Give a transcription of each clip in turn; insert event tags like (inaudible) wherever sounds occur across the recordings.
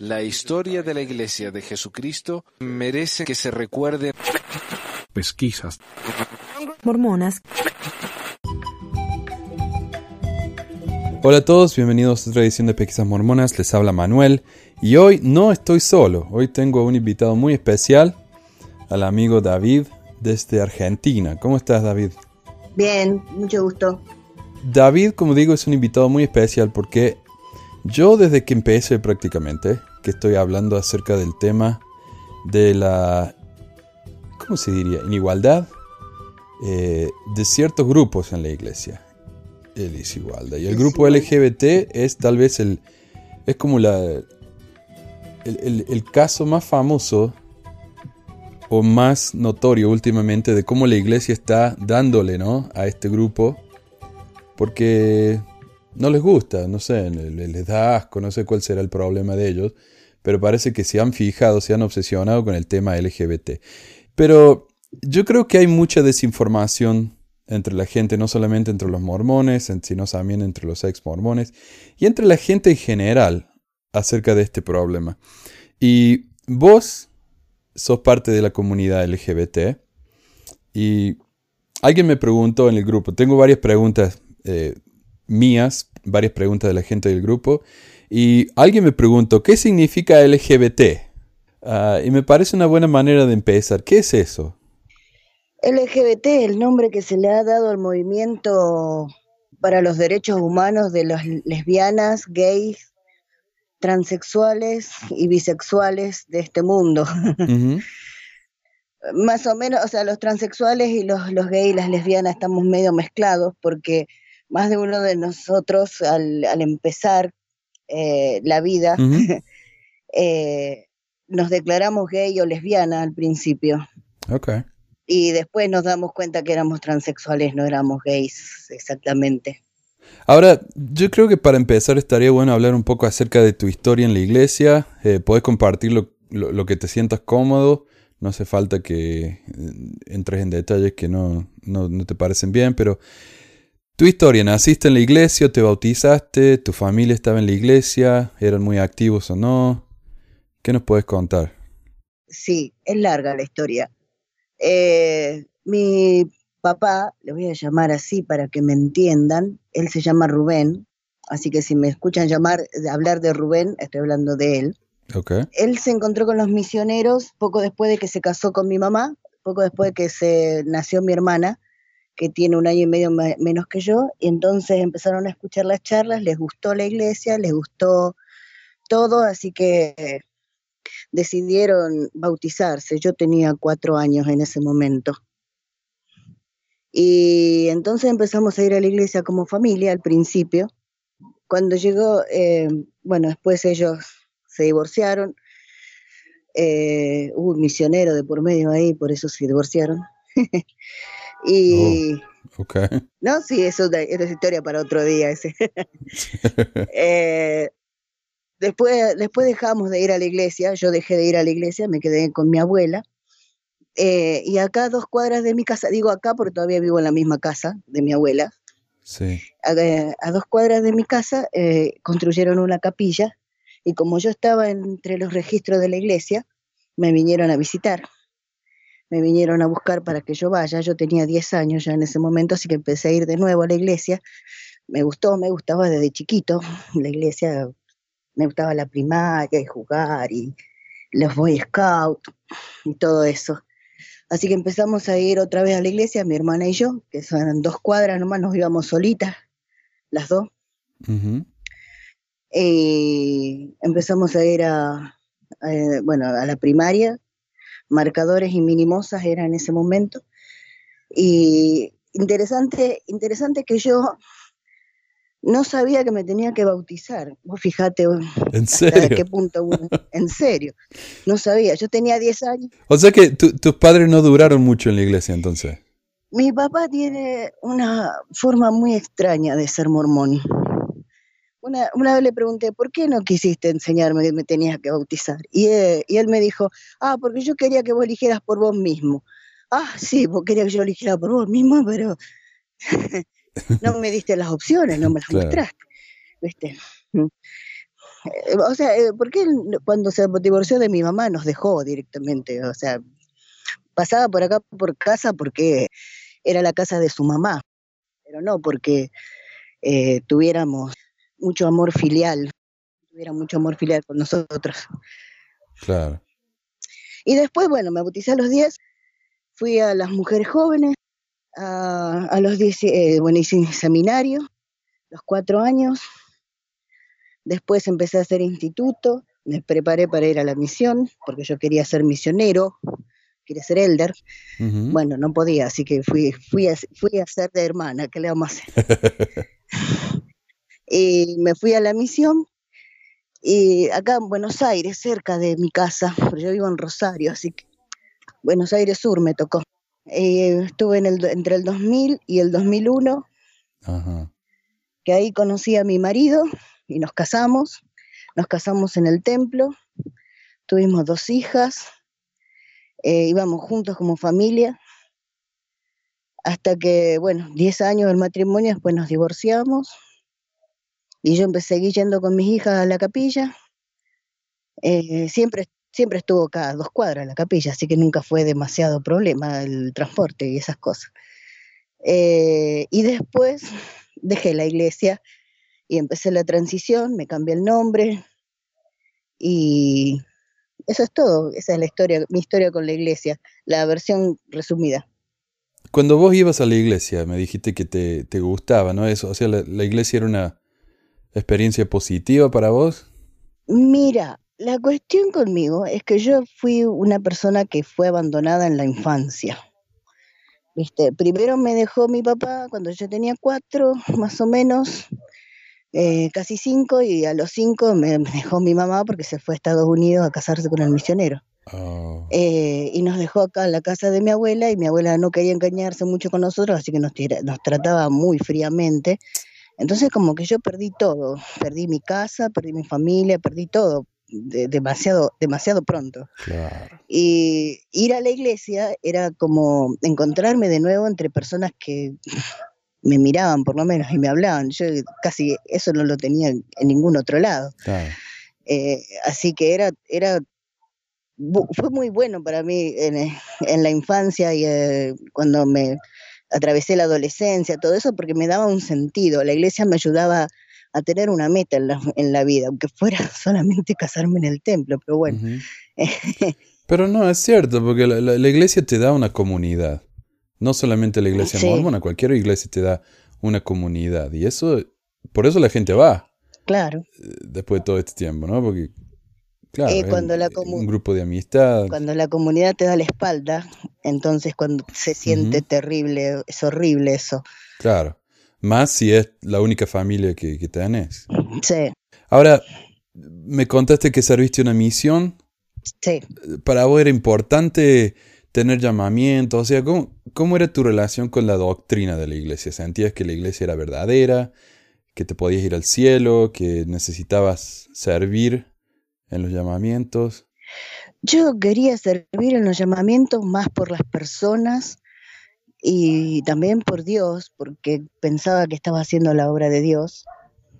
La historia de la Iglesia de Jesucristo merece que se recuerde. Pesquisas. Mormonas. Hola a todos, bienvenidos a otra edición de Pesquisas Mormonas. Les habla Manuel y hoy no estoy solo. Hoy tengo un invitado muy especial, al amigo David desde Argentina. ¿Cómo estás, David? Bien, mucho gusto. David, como digo, es un invitado muy especial porque yo desde que empecé prácticamente, que estoy hablando acerca del tema de la, ¿cómo se diría? Inigualdad eh, de ciertos grupos en la iglesia. El desigualdad. Y el grupo LGBT es tal vez el, es como la, el, el caso más famoso o más notorio últimamente de cómo la iglesia está dándole ¿no? a este grupo porque no les gusta, no sé, les da asco, no sé cuál será el problema de ellos, pero parece que se han fijado, se han obsesionado con el tema LGBT. Pero yo creo que hay mucha desinformación entre la gente, no solamente entre los mormones, sino también entre los ex mormones y entre la gente en general acerca de este problema. Y vos sos parte de la comunidad LGBT y alguien me preguntó en el grupo, tengo varias preguntas eh, mías, varias preguntas de la gente del grupo, y alguien me preguntó, ¿qué significa LGBT? Ah, y me parece una buena manera de empezar. ¿Qué es eso? LGBT, el nombre que se le ha dado al movimiento para los derechos humanos de las lesbianas, gays, transexuales y bisexuales de este mundo. (laughs) Más o menos, o sea, los transexuales y los, los gays y las lesbianas estamos medio mezclados porque más de uno de nosotros al, empezar eh, la vida (laughs) eh, nos declaramos gay o lesbiana al principio. Okay. Y después nos damos cuenta que éramos transexuales, no éramos gays exactamente. Ahora, yo creo que para empezar estaría bueno hablar un poco acerca de tu historia en la iglesia. Eh, Puedes compartir lo, lo, que te sientas cómodo. No hace falta que eh, entres en detalles que no, no, no te parecen bien, pero tu historia, naciste en la iglesia, te bautizaste, tu familia estaba en la iglesia, eran muy activos o no. ¿Qué nos puedes contar? Sí, es larga la historia. Eh, mi papá, le voy a llamar así para que me entiendan, él se llama Rubén, así que si me escuchan llamar, hablar de Rubén, estoy hablando de él. Okay. Él se encontró con los misioneros poco después de que se casó con mi mamá, poco después de que se nació mi hermana, que tiene un año y medio menos que yo, y entonces empezaron a escuchar las charlas, les gustó la iglesia, les gustó todo, así que decidieron bautizarse. Yo tenía cuatro años en ese momento. Y entonces empezamos a ir a la iglesia como familia al principio. Cuando llegó, eh, bueno, después ellos se divorciaron. Eh, hubo un misionero de por medio ahí, por eso se divorciaron. (laughs) Y, oh, okay. No, sí, eso es historia para otro día. Ese. (laughs) eh, después, después dejamos de ir a la iglesia, yo dejé de ir a la iglesia, me quedé con mi abuela. Eh, y acá dos cuadras de mi casa, digo acá porque todavía vivo en la misma casa de mi abuela. Sí. A, a dos cuadras de mi casa eh, construyeron una capilla y como yo estaba entre los registros de la iglesia, me vinieron a visitar me vinieron a buscar para que yo vaya. Yo tenía 10 años ya en ese momento, así que empecé a ir de nuevo a la iglesia. Me gustó, me gustaba desde chiquito. La iglesia, me gustaba la primaria y jugar y los Boy Scouts y todo eso. Así que empezamos a ir otra vez a la iglesia, mi hermana y yo, que son dos cuadras nomás, nos íbamos solitas, las dos. Y empezamos a ir a, bueno, a la primaria, marcadores y minimosas era en ese momento. Y interesante, interesante que yo no sabía que me tenía que bautizar. Vos fijate ¿En serio? qué punto uno. En serio. No sabía. Yo tenía 10 años. O sea que tus padres no duraron mucho en la iglesia entonces. Mi papá tiene una forma muy extraña de ser mormón. Una, una, vez le pregunté, ¿por qué no quisiste enseñarme que me tenías que bautizar? Y, eh, y, él me dijo, ah, porque yo quería que vos eligieras por vos mismo. Ah, sí, vos querías que yo eligiera por vos mismo, pero (laughs) no me diste las opciones, no me las mostraste. ¿Viste? Eh, o sea, eh, porque él cuando se divorció de mi mamá nos dejó directamente, o sea, pasaba por acá por casa porque era la casa de su mamá, pero no porque eh, tuviéramos mucho amor filial, tuviera mucho amor filial con nosotros. Claro. Y después, bueno, me bauticé a los 10, fui a las mujeres jóvenes, a, a los 10, eh, bueno, hice seminario, los cuatro años, después empecé a hacer instituto, me preparé para ir a la misión, porque yo quería ser misionero, quería ser elder, bueno, no podía, así que fui, fui, a, fui a ser de hermana, ¿qué le vamos a hacer? (laughs) y me fui a la misión y acá en Buenos Aires, cerca de mi casa, pero yo vivo en Rosario, así que Buenos Aires Sur me tocó. Eh, estuve en el, entre el 2000 y el 2001, Ajá. que ahí conocí a mi marido y nos casamos. Nos casamos en el templo, tuvimos dos hijas, eh, íbamos juntos como familia, hasta que, bueno, 10 años del matrimonio, después nos divorciamos y yo empecé yendo con mis hijas a la capilla. Eh, siempre, siempre estuvo acá a dos cuadras la capilla, así que nunca fue demasiado problema el transporte y esas cosas. Eh, y después dejé la iglesia y empecé la transición, me cambié el nombre y eso es todo, esa es la historia, mi historia con la iglesia, la versión resumida. Cuando vos ibas a la iglesia, me dijiste que te, te gustaba, ¿no? Eso, o sea, la, la iglesia era una experiencia positiva para vos. Mira, la cuestión conmigo es que yo fui una persona que fue abandonada en la infancia. ¿Viste? Primero me dejó mi papá cuando yo tenía cuatro, más o menos, eh, casi cinco, y a los cinco me, me dejó mi mamá porque se fue a Estados Unidos a casarse con el misionero. Oh, Eh, y nos dejó acá en la casa de mi abuela, y mi abuela no quería engañarse mucho con nosotros, así que nos, tira- nos trataba muy fríamente. Entonces como que yo perdí todo, perdí mi casa, perdí mi familia, perdí todo de- demasiado, demasiado pronto. claro. Y ir a la iglesia era como encontrarme de nuevo entre personas que me miraban por lo menos y me hablaban. Yo casi eso no lo tenía en ningún otro lado. claro. Eh, así que era, era, fue muy bueno para mí en, en la infancia y eh, cuando me atravesé la adolescencia, todo eso, porque me daba un sentido. La iglesia me ayudaba a tener una meta en la, en la vida, aunque fuera (laughs) solamente casarme en el templo, pero bueno. (laughs) Pero no, es cierto, porque la, la- la iglesia te da una comunidad. No solamente la iglesia Sí. mormona, cualquier iglesia te da una comunidad. Y eso, por eso la gente va Claro, eh, después de todo este tiempo, ¿no? Porque, claro, Eh, cuando la un- grupo de amistad. cuando la comunidad te da la espalda, entonces cuando se siente terrible, es horrible eso. Claro. Más si es la única familia que, que tenés. Sí, Ahora, me contaste que serviste una misión. sí. Para vos era importante tener llamamiento. O sea, ¿cómo, ¿cómo era tu relación con la doctrina de la iglesia? ¿Sentías que la iglesia era verdadera? ¿Que te podías ir al cielo? ¿Que necesitabas servir en los llamamientos? Yo quería servir en los llamamientos más por las personas y también por Dios, porque pensaba que estaba haciendo la obra de Dios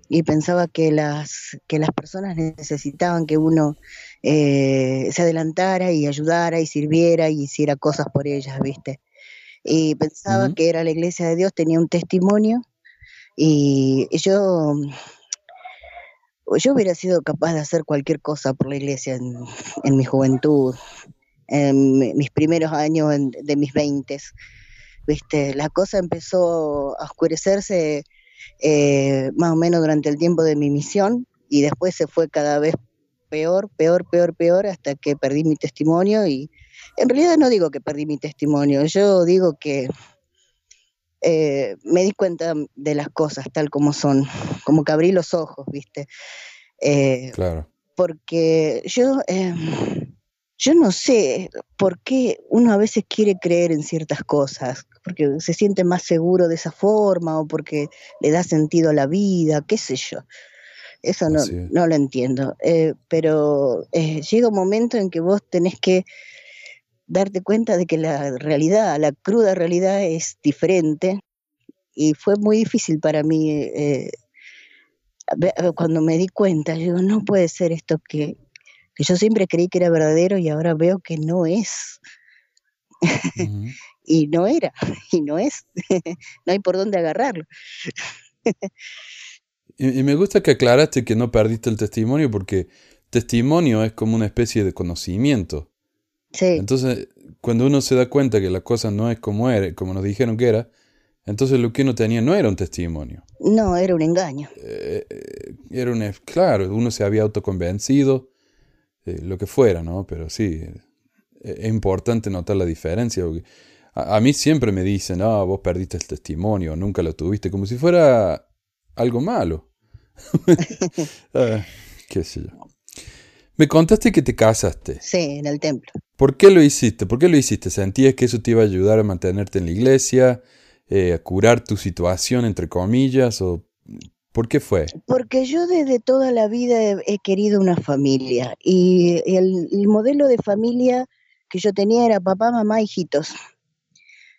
y pensaba que las, que las personas necesitaban que uno eh, se adelantara y ayudara y sirviera y hiciera cosas por ellas, ¿viste? Y pensaba que era la iglesia de Dios, tenía un testimonio y yo, yo hubiera sido capaz de hacer cualquier cosa por la iglesia en, en mi juventud, en mi- mis primeros años de mis veintes. Viste, la cosa empezó a oscurecerse eh, más o menos durante el tiempo de mi misión y después se fue cada vez peor, peor, peor, peor hasta que perdí mi testimonio y en realidad no digo que perdí mi testimonio, yo digo que eh, me di cuenta de las cosas tal como son, como que abrí los ojos, ¿viste? Eh, Claro. porque yo, eh, yo no sé por qué uno a veces quiere creer en ciertas cosas, porque se siente más seguro de esa forma o porque le da sentido a la vida, qué sé yo. Eso no, es. no lo entiendo. Pero llega un momento en que vos tenés que darte cuenta de que la realidad, la cruda realidad es diferente y fue muy difícil para mí eh, cuando me di cuenta, yo digo, no puede ser esto que, que yo siempre creí que era verdadero y ahora veo que no es. (laughs) y no era, (laughs) y no es. (laughs) no hay por dónde agarrarlo. y, me gusta que aclaraste que no perdiste el testimonio porque testimonio es como una especie de conocimiento. Sí. Entonces, cuando uno se da cuenta que la cosa no es como era, como nos dijeron que era, entonces lo que uno tenía no era un testimonio. No, era un engaño. Eh, eh, era un, claro, uno se había autoconvencido, eh, lo que fuera, ¿no? Pero sí, es importante notar la diferencia. a, mí siempre me dicen, ah, vos perdiste el testimonio, nunca lo tuviste, como si fuera algo malo. (laughs) Ah, qué sé yo. Me contaste que te casaste. Sí, en el templo. ¿Por qué lo hiciste? ¿Por qué lo hiciste? ¿Sentías que eso te iba a ayudar a mantenerte en la iglesia? Eh, ¿A curar tu situación, entre comillas? ¿O por qué fue? Porque yo desde toda la vida he, querido una familia. Y el, modelo de familia que yo tenía era papá, mamá, hijitos.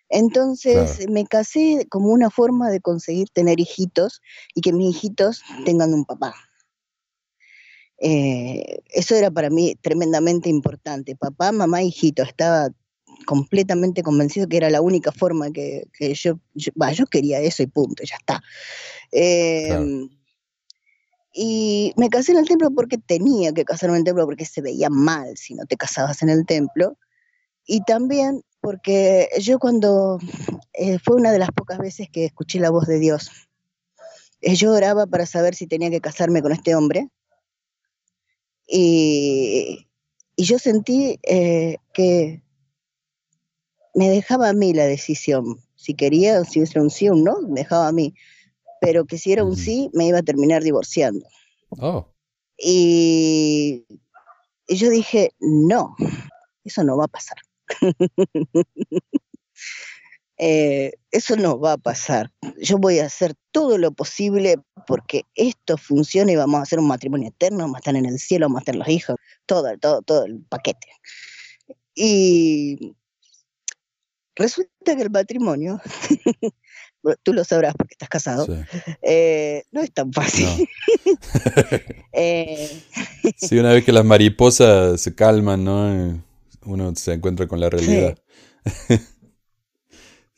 Entonces me casé como una forma de conseguir tener hijitos y que mis hijitos tengan un papá. Eh, eso era para mí tremendamente importante. Papá, mamá, hijito, estaba completamente convencido que era la única forma que, yo, yo, yo, quería eso y punto, ya está. Em, y me casé en el templo porque tenía que casarme en el templo, porque se veía mal si no te casabas en el templo. Y también porque yo cuando eh, fue una de las pocas veces que escuché la voz de Dios, eh, yo oraba para saber si tenía que casarme con este hombre y, yo sentí eh, que me dejaba a mí la decisión. Si quería, si era un sí o un no, me dejaba a mí. Pero que si era un sí, me iba a terminar divorciando. Oh. Y, y yo dije, no, eso no va a pasar. (laughs) Eh, eso no va a pasar. Yo voy a hacer todo lo posible porque esto funcione y vamos a hacer un matrimonio eterno, vamos a estar en el cielo, vamos a estar los hijos, todo, todo, todo el paquete. Y resulta que el matrimonio, (laughs) tú lo sabrás porque estás casado, eh, no es tan fácil. (laughs) Eh, (laughs) sí, una vez que las mariposas se calman, ¿no? Uno se encuentra con la realidad.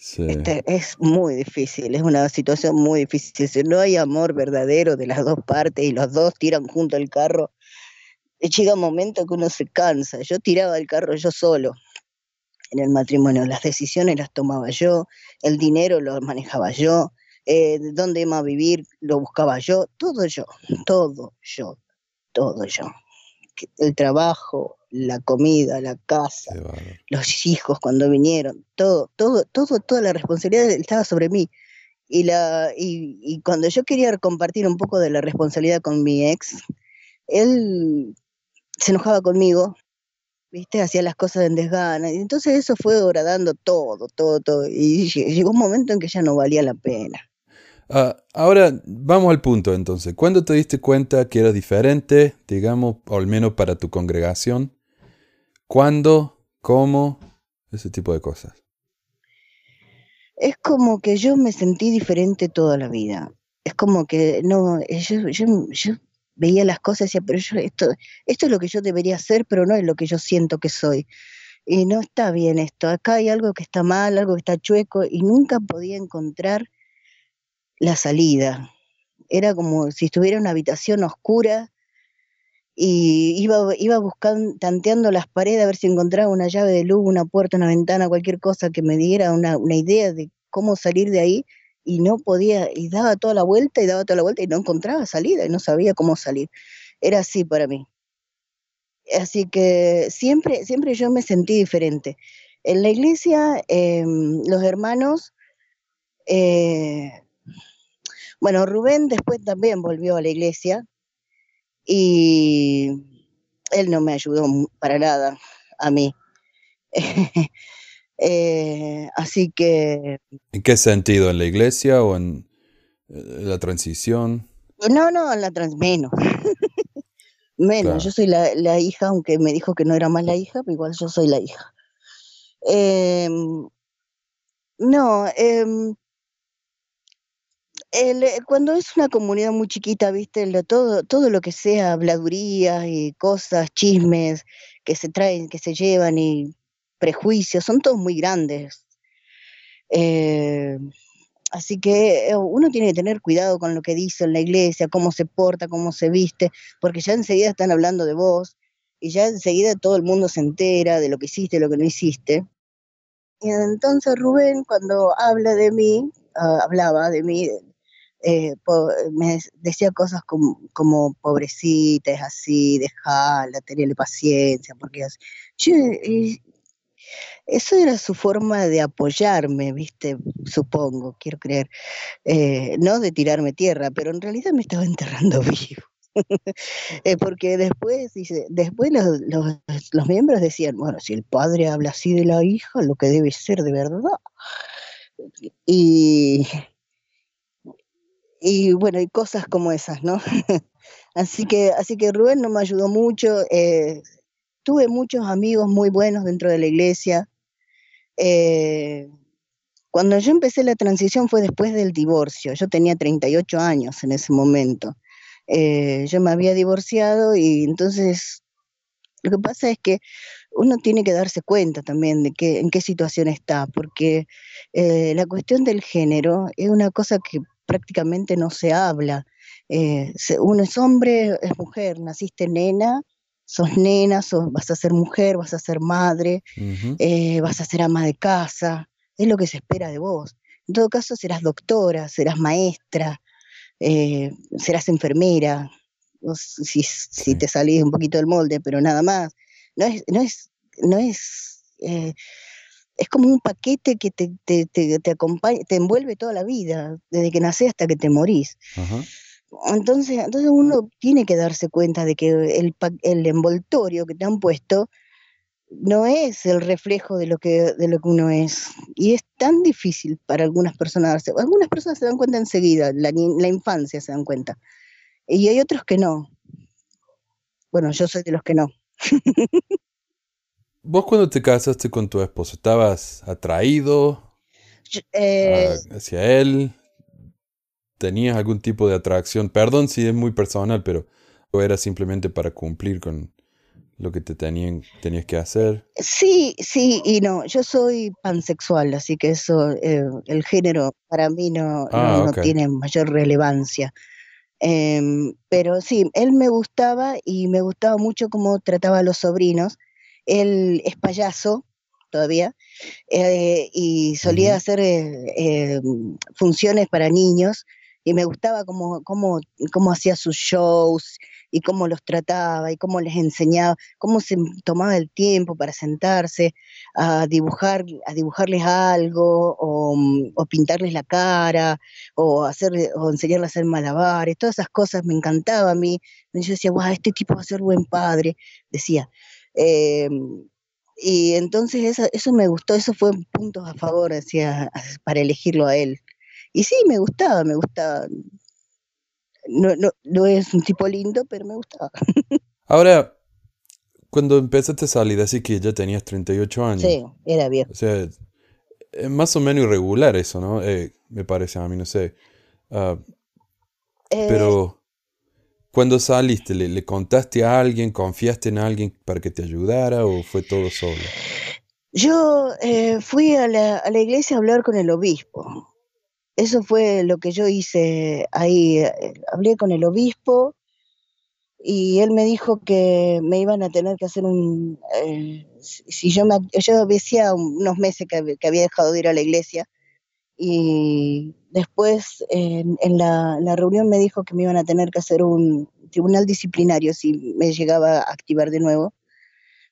Este, es muy difícil, es una situación muy difícil. Si no hay amor verdadero de las dos partes y los dos tiran junto el carro, eh, llega un momento que uno se cansa. Yo tiraba el carro yo solo en el matrimonio, las decisiones las tomaba yo, el dinero lo manejaba yo, eh, dónde iba a vivir lo buscaba yo, todo yo, todo yo, todo yo. El trabajo, la comida, la casa, los hijos cuando vinieron, todo, todo, todo, toda la responsabilidad estaba sobre mí. Y, la, y, cuando yo quería compartir un poco de la responsabilidad con mi ex, él se enojaba conmigo, ¿viste? Hacía las cosas en desgana. Y entonces eso fue horadando todo, todo, todo. Y llegó un momento en que ya no valía la pena. Ah, ahora vamos al punto entonces. ¿Cuándo te diste cuenta que era diferente, digamos, al menos para tu congregación? ¿Cuándo? ¿Cómo? Ese tipo de cosas. Es como que yo me sentí diferente toda la vida. Es como que no, yo, yo, veía las cosas y decía, pero yo, esto, esto es lo que yo debería hacer, pero no es lo que yo siento que soy. Y no está bien esto. Acá hay algo que está mal, algo que está chueco, y nunca podía encontrar la salida. Era como si estuviera en una habitación oscura y iba, iba buscando, tanteando las paredes a ver si encontraba una llave de luz, una puerta, una ventana, cualquier cosa que me diera una, idea de cómo salir de ahí y no podía, y daba toda la vuelta y daba toda la vuelta y no encontraba salida y no sabía cómo salir. Era así para mí. Así que siempre, siempre yo me sentí diferente. En la iglesia, em, los hermanos, eh, bueno, Rubén después también volvió a la iglesia, y él no me ayudó para nada a mí. (laughs) Eh, así que... ¿En qué sentido? ¿En la iglesia o en eh, la transición? No, no, en la trans menos. (laughs) menos, yo soy la, hija, aunque me dijo que no era más la hija, pero igual yo soy la hija. Em, no, em, el, eh, cuando es una comunidad muy chiquita, viste, todo, todo lo que sea habladurías y cosas, chismes que se traen, que se llevan y prejuicios, son todos muy grandes. Eh, así que eh, uno tiene que tener cuidado con lo que dice en la iglesia, cómo se porta, cómo se viste, porque ya enseguida están hablando de vos y ya enseguida todo el mundo se entera de lo que hiciste, lo que no hiciste. Y entonces Rubén, cuando habla de mí, ah, hablaba de mí, eh, me decía cosas como, como pobrecita, es así, dejala, tenerle paciencia, porque yo, eso era su forma de apoyarme, viste, supongo, quiero creer, eh, no de tirarme tierra, pero en realidad me estaba (laughs) enterrando vivo. (laughs) Eh, porque después, dice, después los, los, los, miembros decían, bueno, si el padre habla así de la hija, lo que debe ser de verdad. Y, y bueno, y cosas como esas, ¿no? (laughs) así que, así que Rubén no me ayudó mucho. Eh, tuve muchos amigos muy buenos dentro de la iglesia. Eh, cuando yo empecé la transición fue después del divorcio. Yo tenía 38 años en ese momento. Eh, yo me había divorciado y entonces lo que pasa es que uno tiene que darse cuenta también de que, en qué situación está, porque la cuestión del género es una cosa que prácticamente no se habla. Eh, uno es hombre, es mujer, naciste nena, sos nena, sos, vas a ser mujer, vas a ser madre, vas a ser ama de casa, es lo que se espera de vos. En todo caso, serás doctora, serás maestra, eh, serás enfermera, si, si te salís un poquito del molde, pero nada más. No es, no es, no es, eh, es como un paquete que te, te, te, acompaña, te envuelve toda la vida, desde que nacés hasta que te morís. Entonces, entonces uno tiene que darse cuenta de que el, el envoltorio que te han puesto no es el reflejo de lo que de lo que uno es. Y es tan difícil para algunas personas algunas personas se dan cuenta enseguida la, la infancia se dan cuenta. Y hay otros que no. Bueno yo soy de los que no (laughs) vos cuando te casaste con tu esposo estabas atraído eh, hacia él tenías algún tipo de atracción perdón si es muy personal pero era simplemente para cumplir con lo que te tenían, tenías que hacer. Sí, sí y no. Yo soy pansexual, así que eso, eh, el género para mí no, no, ah, tiene mayor relevancia. Em, pero sí, él me gustaba y me gustaba mucho cómo trataba a los sobrinos. Él es payaso todavía eh, y solía hacer eh, funciones para niños y me gustaba cómo, cómo, cómo hacía sus shows y cómo los trataba y cómo les enseñaba, cómo se tomaba el tiempo para sentarse a dibujar, a dibujarles algo o, pintarles la cara o hacer o enseñarles a hacer malabares, todas esas cosas me encantaba a mí. Yo decía, wow, este tipo va a ser buen padre, decía. Em, y entonces eso, eso me gustó, eso fue puntos a favor, para elegirlo a él. Y sí, me gustaba, me gustaba no, no, no es un tipo lindo, pero me gustaba. (laughs) Ahora, cuando empezaste a salir, así que ya tenías 38 años. Sí, era viejo. O sea, es más o menos irregular eso, ¿no? Eh, me parece a mí, no sé. Ah, eh, pero cuando saliste, ¿le, ¿le, contaste a alguien, confiaste en alguien para que te ayudara o fue todo solo? Yo eh, fui a la, a la iglesia a hablar con el obispo eso fue lo que yo hice ahí. Eh, hablé con el obispo y él me dijo que me iban a tener que hacer un... Eh, si yo, me, yo decía unos meses que, había dejado de ir a la iglesia y después en, la, reunión me dijo que me iban a tener que hacer un tribunal disciplinario si me llegaba a activar de nuevo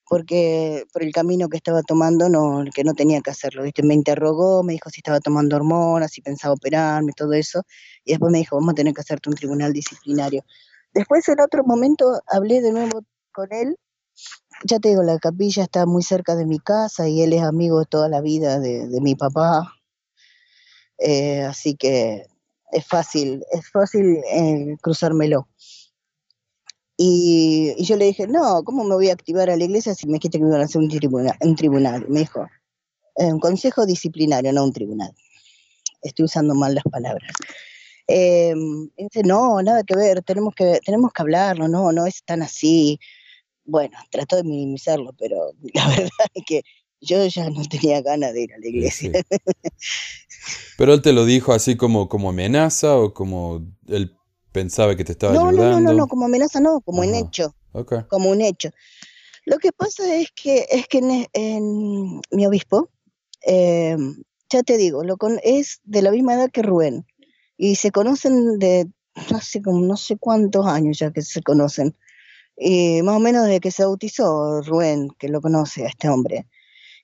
porque por el camino que estaba tomando, no, que no tenía que hacerlo. Me interrogó, me dijo si estaba tomando hormonas, si pensaba operarme, todo eso, y después me dijo, vamos a tener que hacerte un tribunal disciplinario. Después en otro momento hablé de nuevo con él, ya te digo, la capilla está muy cerca de mi casa y él es amigo toda la vida de, mi papá, eh, así que es fácil, es fácil eh, cruzármelo. Y, yo le dije, no, ¿cómo me voy a activar a la iglesia si me dijiste que me iban a hacer un tribunal? Un tribunal? Me dijo, eh, un consejo disciplinario, no un tribunal. Estoy usando mal las palabras. Dice, no, nada que ver, tenemos que, tenemos que hablarlo, no, no es tan así. Bueno, trató de minimizarlo, pero (laughs) la verdad es que yo ya no tenía ganas de ir a la iglesia. sí. (laughs) Pero él te lo dijo así como, como amenaza o como él pensaba que te estaba No, no, no, ayudando. no, no, como amenaza no, como Ajá. hecho, Ok. como un hecho. Lo que pasa es que es que en, en mi obispo, eh, ya te digo, lo con, es de la misma edad que Rubén y se conocen de hace como no sé cuántos años ya que se conocen. Y más o menos desde que se bautizó Rubén, que lo conoce a este hombre.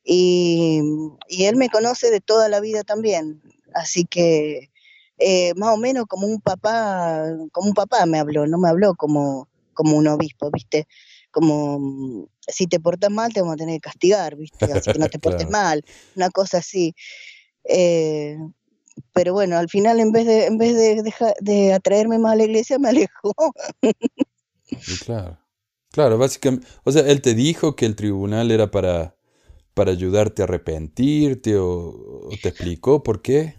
Y, y él me conoce de toda la vida también. Así que eh, más o menos como un papá, como un papá me habló, no me habló como, como un obispo, ¿viste? Como mm, si te portas mal te vamos a tener que castigar, ¿viste? Así que no te (laughs) portes Claro. mal, una cosa así. Eh, pero bueno, al final en vez de, en vez de, deja- de atraerme más a la iglesia, me alejó. (laughs) Claro. Claro, básicamente, o sea, él te dijo que el tribunal era para, para ayudarte a arrepentirte o, o te explicó por qué.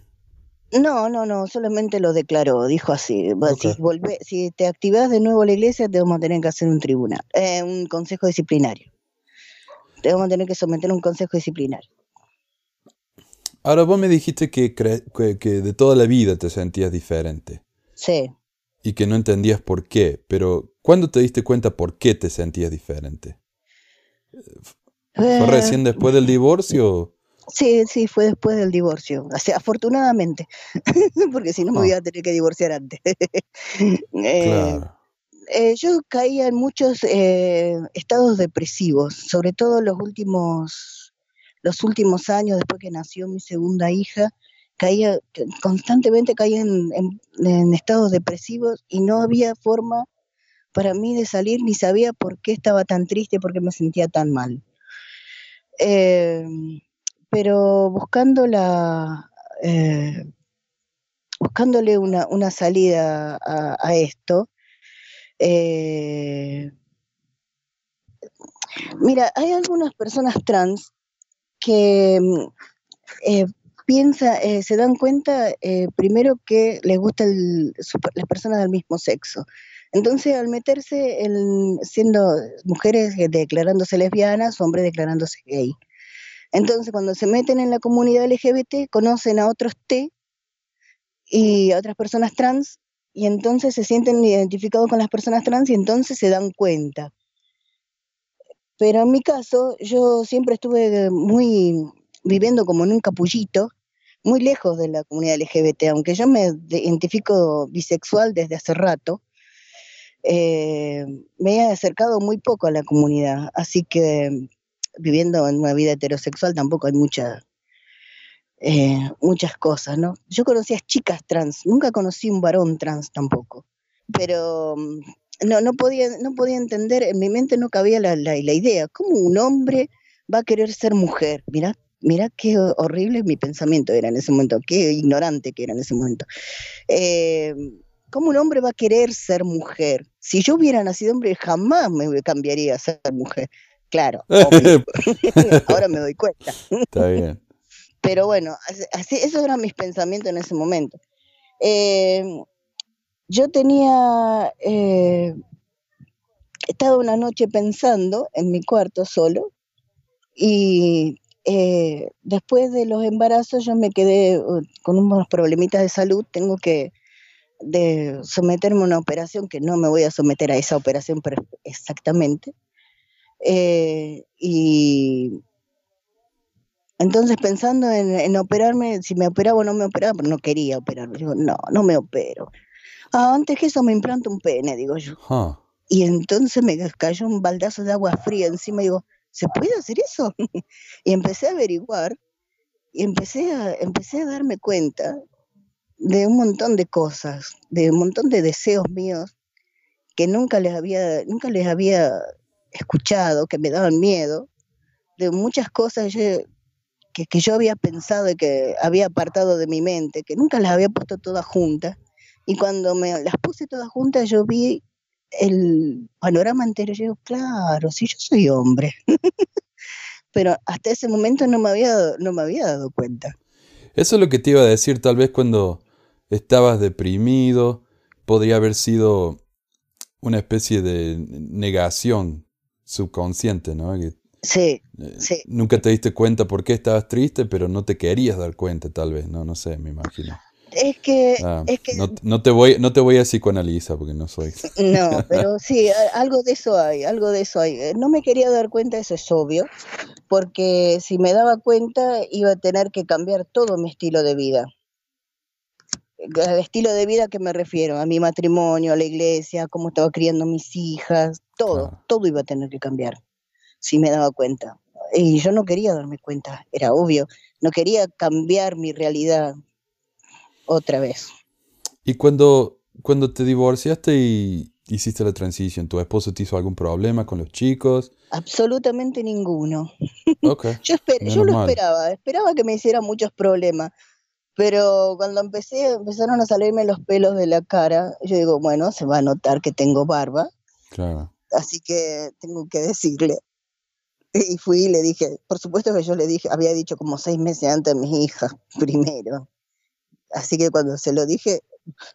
No, no, no, solamente lo declaró, dijo así, "Va, Ok. si, volve- si te activas de nuevo a la iglesia te vamos a tener que hacer un tribunal, eh, un consejo disciplinario. Te vamos a tener que someter a un consejo disciplinario. Ahora vos me dijiste que, que, que de toda la vida te sentías diferente Sí. y que no entendías por qué, pero ¿cuándo te diste cuenta por qué te sentías diferente? ¿Fue Eh, recién después del divorcio? Sí, sí, fue después del divorcio. O sea, afortunadamente, (laughs) porque si no me Ah. voy a tener que divorciar antes. (laughs) Eh, Claro. eh, yo caía en muchos eh, estados depresivos, sobre todo los últimos, los últimos años después que nació mi segunda hija, caía constantemente caía en, en- en estados depresivos y no había forma para mí de salir ni sabía por qué estaba tan triste, por qué me sentía tan mal. Eh, pero buscando la eh, buscándole una, una salida a, esto, eh, mira, hay algunas personas trans que eh, piensa, eh, se dan cuenta eh, primero que les gustan las personas del mismo sexo. Entonces, al meterse en, siendo mujeres eh, declarándose lesbianas, hombres declarándose gay. Entonces, cuando se meten en la comunidad LGBT, conocen a otros T y a otras personas trans, y entonces se sienten identificados con las personas trans y entonces se dan cuenta. Pero en mi caso, yo siempre estuve muy viviendo como en un capullito, muy lejos de la comunidad LGBT, aunque yo me de- identifico bisexual desde hace rato, eh, me he acercado muy poco a la comunidad, así que viviendo en una vida heterosexual tampoco hay mucha, eh, muchas cosas, ¿no? Yo conocí a chicas trans, nunca conocí un varón trans tampoco, pero no, no, podía, no podía entender, en mi mente no cabía la, la, idea, ¿cómo un hombre va a querer ser mujer? Mira, mira qué horrible mi pensamiento era en ese momento, qué ignorante que era en ese momento. Eh, ¿Cómo un hombre va a querer ser mujer? Si yo hubiera nacido hombre, jamás me cambiaría a ser mujer. Claro, (laughs) (laughs) ahora me doy cuenta. Está bien. (laughs) Pero bueno, así, así, esos eran mis pensamientos en ese momento. Eh, yo tenía, eh, estaba una noche pensando en mi cuarto solo y eh, después de los embarazos yo me quedé uh, con unos problemitas de salud, tengo que de someterme a una operación que no me voy a someter a esa operación exactamente. Eh, y entonces pensando en, en, operarme, si me operaba o no me operaba, pero no quería operarme. Digo, no, no me opero. Ah, antes que eso me implanto un pene, digo yo. Huh. Y entonces me cayó un baldazo de agua fría encima y digo, ¿se puede hacer eso? (laughs) y empecé a averiguar y empecé a, empecé a darme cuenta de un montón de cosas, de un montón de deseos míos que nunca les había, nunca les había escuchado, que me daban miedo, de muchas cosas que, que, yo había pensado y que había apartado de mi mente, que nunca las había puesto todas juntas. Y cuando me las puse todas juntas, yo vi el panorama entero. Yo digo, claro, si yo soy hombre. (laughs) Pero hasta ese momento no me, había, no me había dado cuenta. Eso es lo que te iba a decir, tal vez cuando estabas deprimido, podría haber sido una especie de negación subconsciente, ¿no? Que, Sí, eh, sí. Nunca te diste cuenta por qué estabas triste, pero no te querías dar cuenta, tal vez, no, no sé, me imagino. Es que, Ah, es que no, no te voy, no te voy a psicoanalizar porque no soy. No, pero sí, algo de eso hay, algo de eso hay. Eh, No me quería dar cuenta, eso es obvio, porque si me daba cuenta iba a tener que cambiar todo mi estilo de vida. Al estilo de vida que me refiero, a mi matrimonio, a la iglesia, a cómo estaba criando mis hijas, todo, Claro. todo iba a tener que cambiar, si me daba cuenta. Y yo no quería darme cuenta, era obvio, no quería cambiar mi realidad otra vez. Y cuando, cuando te divorciaste y hiciste la transición, ¿tu esposo te hizo algún problema con los chicos? Absolutamente ninguno. (laughs) Yo, esper- yo lo mal. esperaba, esperaba que me hiciera muchos problemas, pero cuando empecé, empezaron a salirme los pelos de la cara, yo digo, bueno, se va a notar que tengo barba, Claro. así que tengo que decirle. Y fui y le dije, por supuesto que yo le dije, había dicho como seis meses antes a mis hijas, (laughs) primero. Así que cuando se lo dije,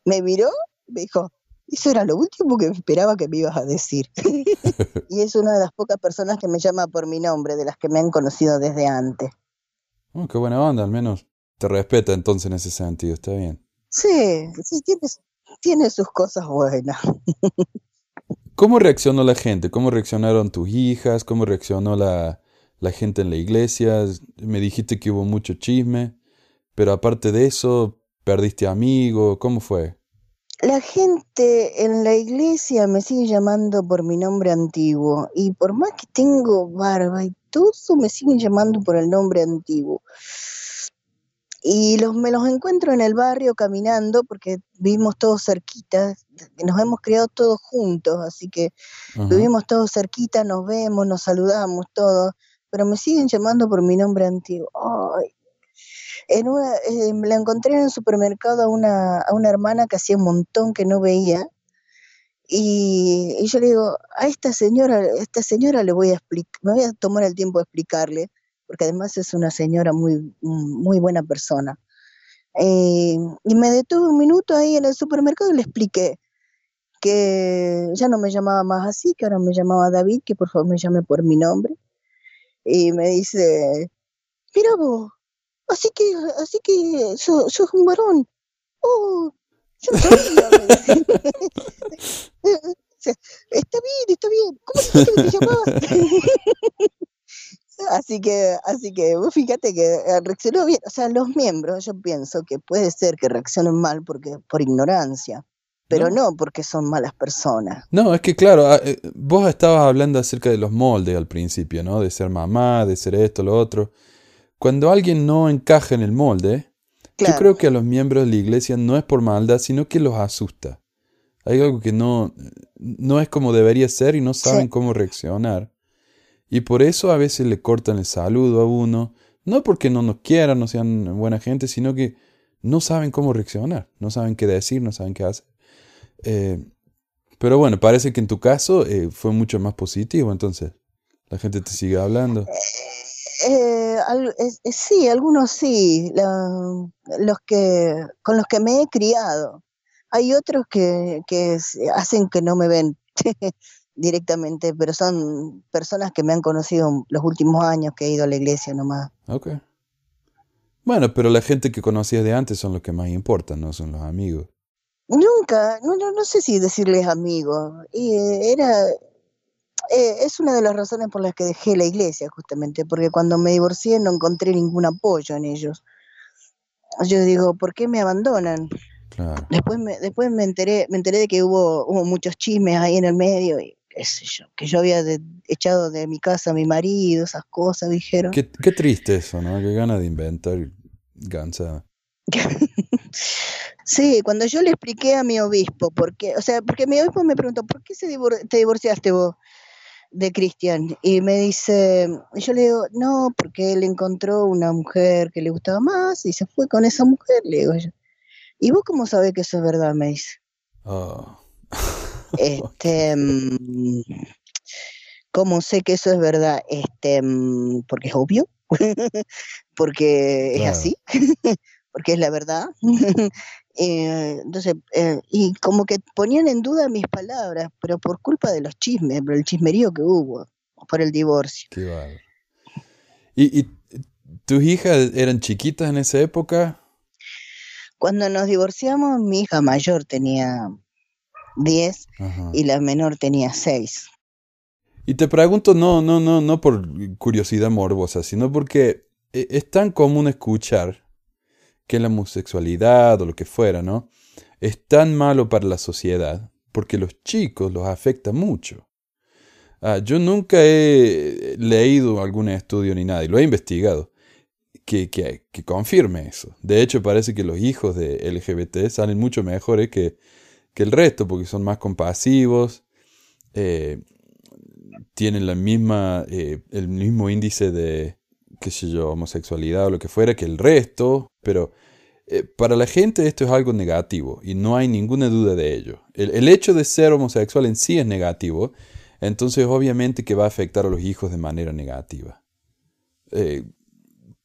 me miró, me dijo, eso era lo último que esperaba que me ibas a decir. (laughs) y es una de las pocas personas que me llama por mi nombre, de las que me han conocido desde antes. Oh, qué buena onda, al menos te respeta entonces en ese sentido, está bien. Sí, sí, tiene, tiene sus cosas buenas. ¿Cómo reaccionó la gente? ¿Cómo reaccionaron tus hijas? ¿Cómo reaccionó la, la gente en la iglesia? Me dijiste que hubo mucho chisme, pero aparte de eso, ¿perdiste amigos? ¿Cómo fue? La gente en la iglesia me sigue llamando por mi nombre antiguo y por más que tengo barba y todo, me siguen llamando por el nombre antiguo. Y los, me los encuentro en el barrio caminando porque vivimos todos cerquitas, nos hemos criado todos juntos, así que vivimos todos cerquita, nos vemos, nos saludamos todos, pero me siguen llamando por mi nombre antiguo. Ay. En una, eh, la encontré en el supermercado a una, a una hermana que hacía un montón que no veía. Y, y yo le digo, a esta señora, a esta señora le voy a explicar, me voy a tomar el tiempo de explicarle, porque además es una señora muy, muy buena persona. Eh, y me detuve un minuto ahí en el supermercado y le expliqué que ya no me llamaba más así, que ahora me llamaba David, que por favor me llame por mi nombre. Y me dice, mira vos, así que, así que sos, sos un varón. Oh, yo sabía, me. (laughs) Está bien, está bien. ¿Cómo dijiste que te llamabas? (laughs) Así que, así que vos fíjate que eh, reaccionó bien. O sea, los miembros, yo pienso que puede ser que reaccionen mal porque por ignorancia, pero No. no, porque son malas personas. No, es que claro, ah, eh, vos estabas hablando acerca de los moldes al principio, ¿no? De ser mamá, de ser esto, lo otro. Cuando alguien no encaja en el molde, yo creo que a los miembros de la iglesia no es por maldad, sino que los asusta. Hay algo que no, no es como debería ser y no saben Sí. cómo reaccionar. Y por eso a veces le cortan el saludo a uno, no porque no nos quieran, no sean buena gente, sino que no saben cómo reaccionar, no saben qué decir, no saben qué hacer. Eh, pero bueno, parece que en tu caso eh, fue mucho más positivo, entonces la gente te sigue hablando. Eh, sí, algunos sí, los que, con los que me he criado. Hay otros que, que hacen que no me ven (laughs) directamente, pero son personas que me han conocido los últimos años que he ido a la iglesia nomás. Ok. Bueno, pero la gente que conocías de antes son los que más importan, no son los amigos. Nunca, no, no, no sé si decirles amigos. Y eh, era, eh, es una de las razones por las que dejé la iglesia, justamente, porque cuando me divorcié no encontré ningún apoyo en ellos. Yo digo, ¿por qué me abandonan? Claro. Después me, después me enteré, me enteré de que hubo, hubo muchos chismes ahí en el medio y qué sé yo, que yo había de- echado de mi casa a mi marido, esas cosas, dijeron. Qué, qué triste eso, ¿no? Qué ganas de inventar gansa. (laughs) Sí, cuando yo le expliqué a mi obispo, por qué, o sea, porque mi obispo me preguntó, ¿por qué se divor- te divorciaste vos de Cristian? Y me dice, yo le digo, no, porque él encontró una mujer que le gustaba más y se fue con esa mujer, le digo yo. ¿Y vos cómo sabés que eso es verdad? Me dice. Oh. Este, mm, ¿cómo sé que eso es verdad? Este, mm, porque es obvio, (laughs) porque es Claro. así, (laughs) porque es la verdad. (laughs) Eh, entonces, eh, y como que ponían en duda mis palabras, pero por culpa de los chismes, por el chismerío que hubo, por el divorcio. Qué ¿Y, ¿Y tus hijas eran chiquitas en esa época? Cuando nos divorciamos, mi hija mayor tenía 10 y la menor tenía 6. Y te pregunto, no, no, no, no por curiosidad morbosa, sino porque e, es tan común escuchar que la homosexualidad o lo que fuera, ¿no? Es tan malo para la sociedad porque los chicos los afecta mucho. Ah, yo nunca he leído algún estudio ni nada, y lo he investigado, que, que, que, confirme eso. De hecho, parece que los hijos de LGBT salen mucho mejores que, que el resto, porque son más compasivos, eh, tienen la misma, eh, el mismo índice de, qué sé yo, homosexualidad o lo que fuera que el resto, pero eh, para la gente esto es algo negativo y no hay ninguna duda de ello. El, hecho de ser homosexual en sí es negativo, entonces obviamente que va a afectar a los hijos de manera negativa.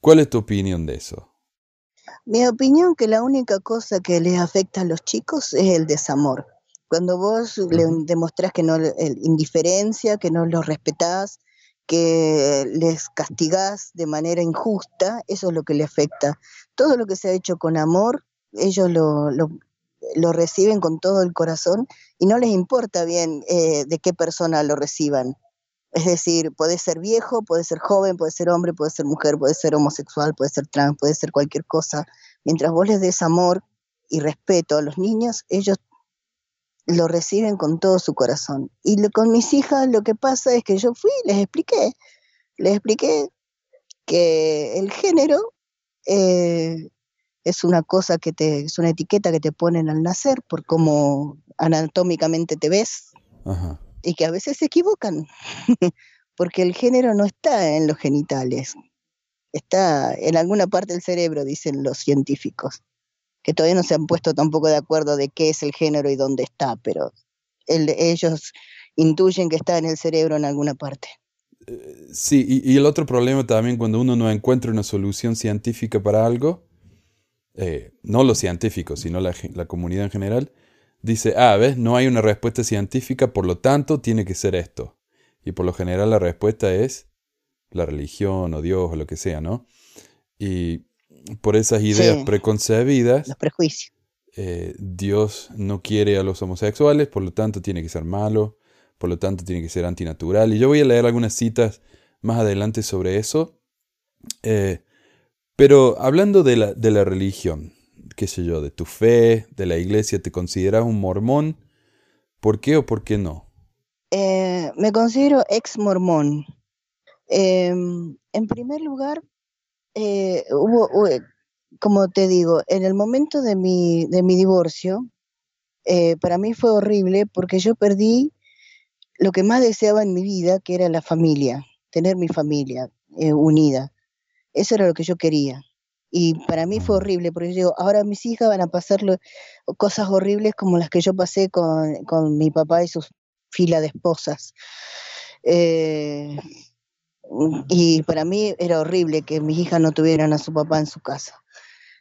¿Cuál es tu opinión de eso? Mi opinión que la única cosa que les afecta a los chicos es el desamor. Cuando vos le demostrás que no, indiferencia, que no los respetás, que les castigás de manera injusta, eso es lo que le afecta. Todo lo que se ha hecho con amor, ellos lo, lo, reciben con todo el corazón y no les importa bien eh, de qué persona lo reciban. Es decir, puede ser viejo, puede ser joven, puede ser hombre, puede ser mujer, puede ser homosexual, puede ser trans, puede ser cualquier cosa. Mientras vos les des amor y respeto a los niños, ellos lo reciben con todo su corazón. Y con mis hijas lo que pasa es que yo fui, les expliqué, les expliqué que el género eh, es una cosa que te, es una etiqueta que te ponen al nacer por cómo anatómicamente te ves. Ajá y que a veces se equivocan, (laughs) porque el género no está en los genitales, está en alguna parte del cerebro, dicen los científicos, que todavía no se han puesto tampoco de acuerdo de qué es el género y dónde está, pero ellos intuyen que está en el cerebro en alguna parte. Eh, sí, y, el otro problema también cuando uno no encuentra una solución científica para algo, eh, no los científicos, sino la, la comunidad en general, dice, ah, ves, no hay una respuesta científica, por lo tanto tiene que ser esto. Y por lo general la respuesta es la religión o Dios o lo que sea, ¿no? Y por esas ideas preconcebidas, los prejuicios. Eh, Dios no quiere a los homosexuales, por lo tanto tiene que ser malo, por lo tanto tiene que ser antinatural. Y yo voy a leer algunas citas más adelante sobre eso. Eh, pero hablando de la, de la religión, qué sé yo, de tu fe, de la iglesia, ¿te consideras un mormón? ¿Por qué o por qué no? Eh, me considero ex mormón. Em, en primer lugar, eh, hubo, como te digo, en el momento de mi, de mi divorcio, eh, para mí fue horrible porque yo perdí lo que más deseaba en mi vida, que era la familia, tener mi familia unida. Eso era lo que yo quería. Y para mí fue horrible, porque yo digo, ahora mis hijas van a pasar cosas horribles como las que yo pasé con, mi papá y su fila de esposas. Eh, y para mí era horrible que mis hijas no tuvieran a su papá en su casa.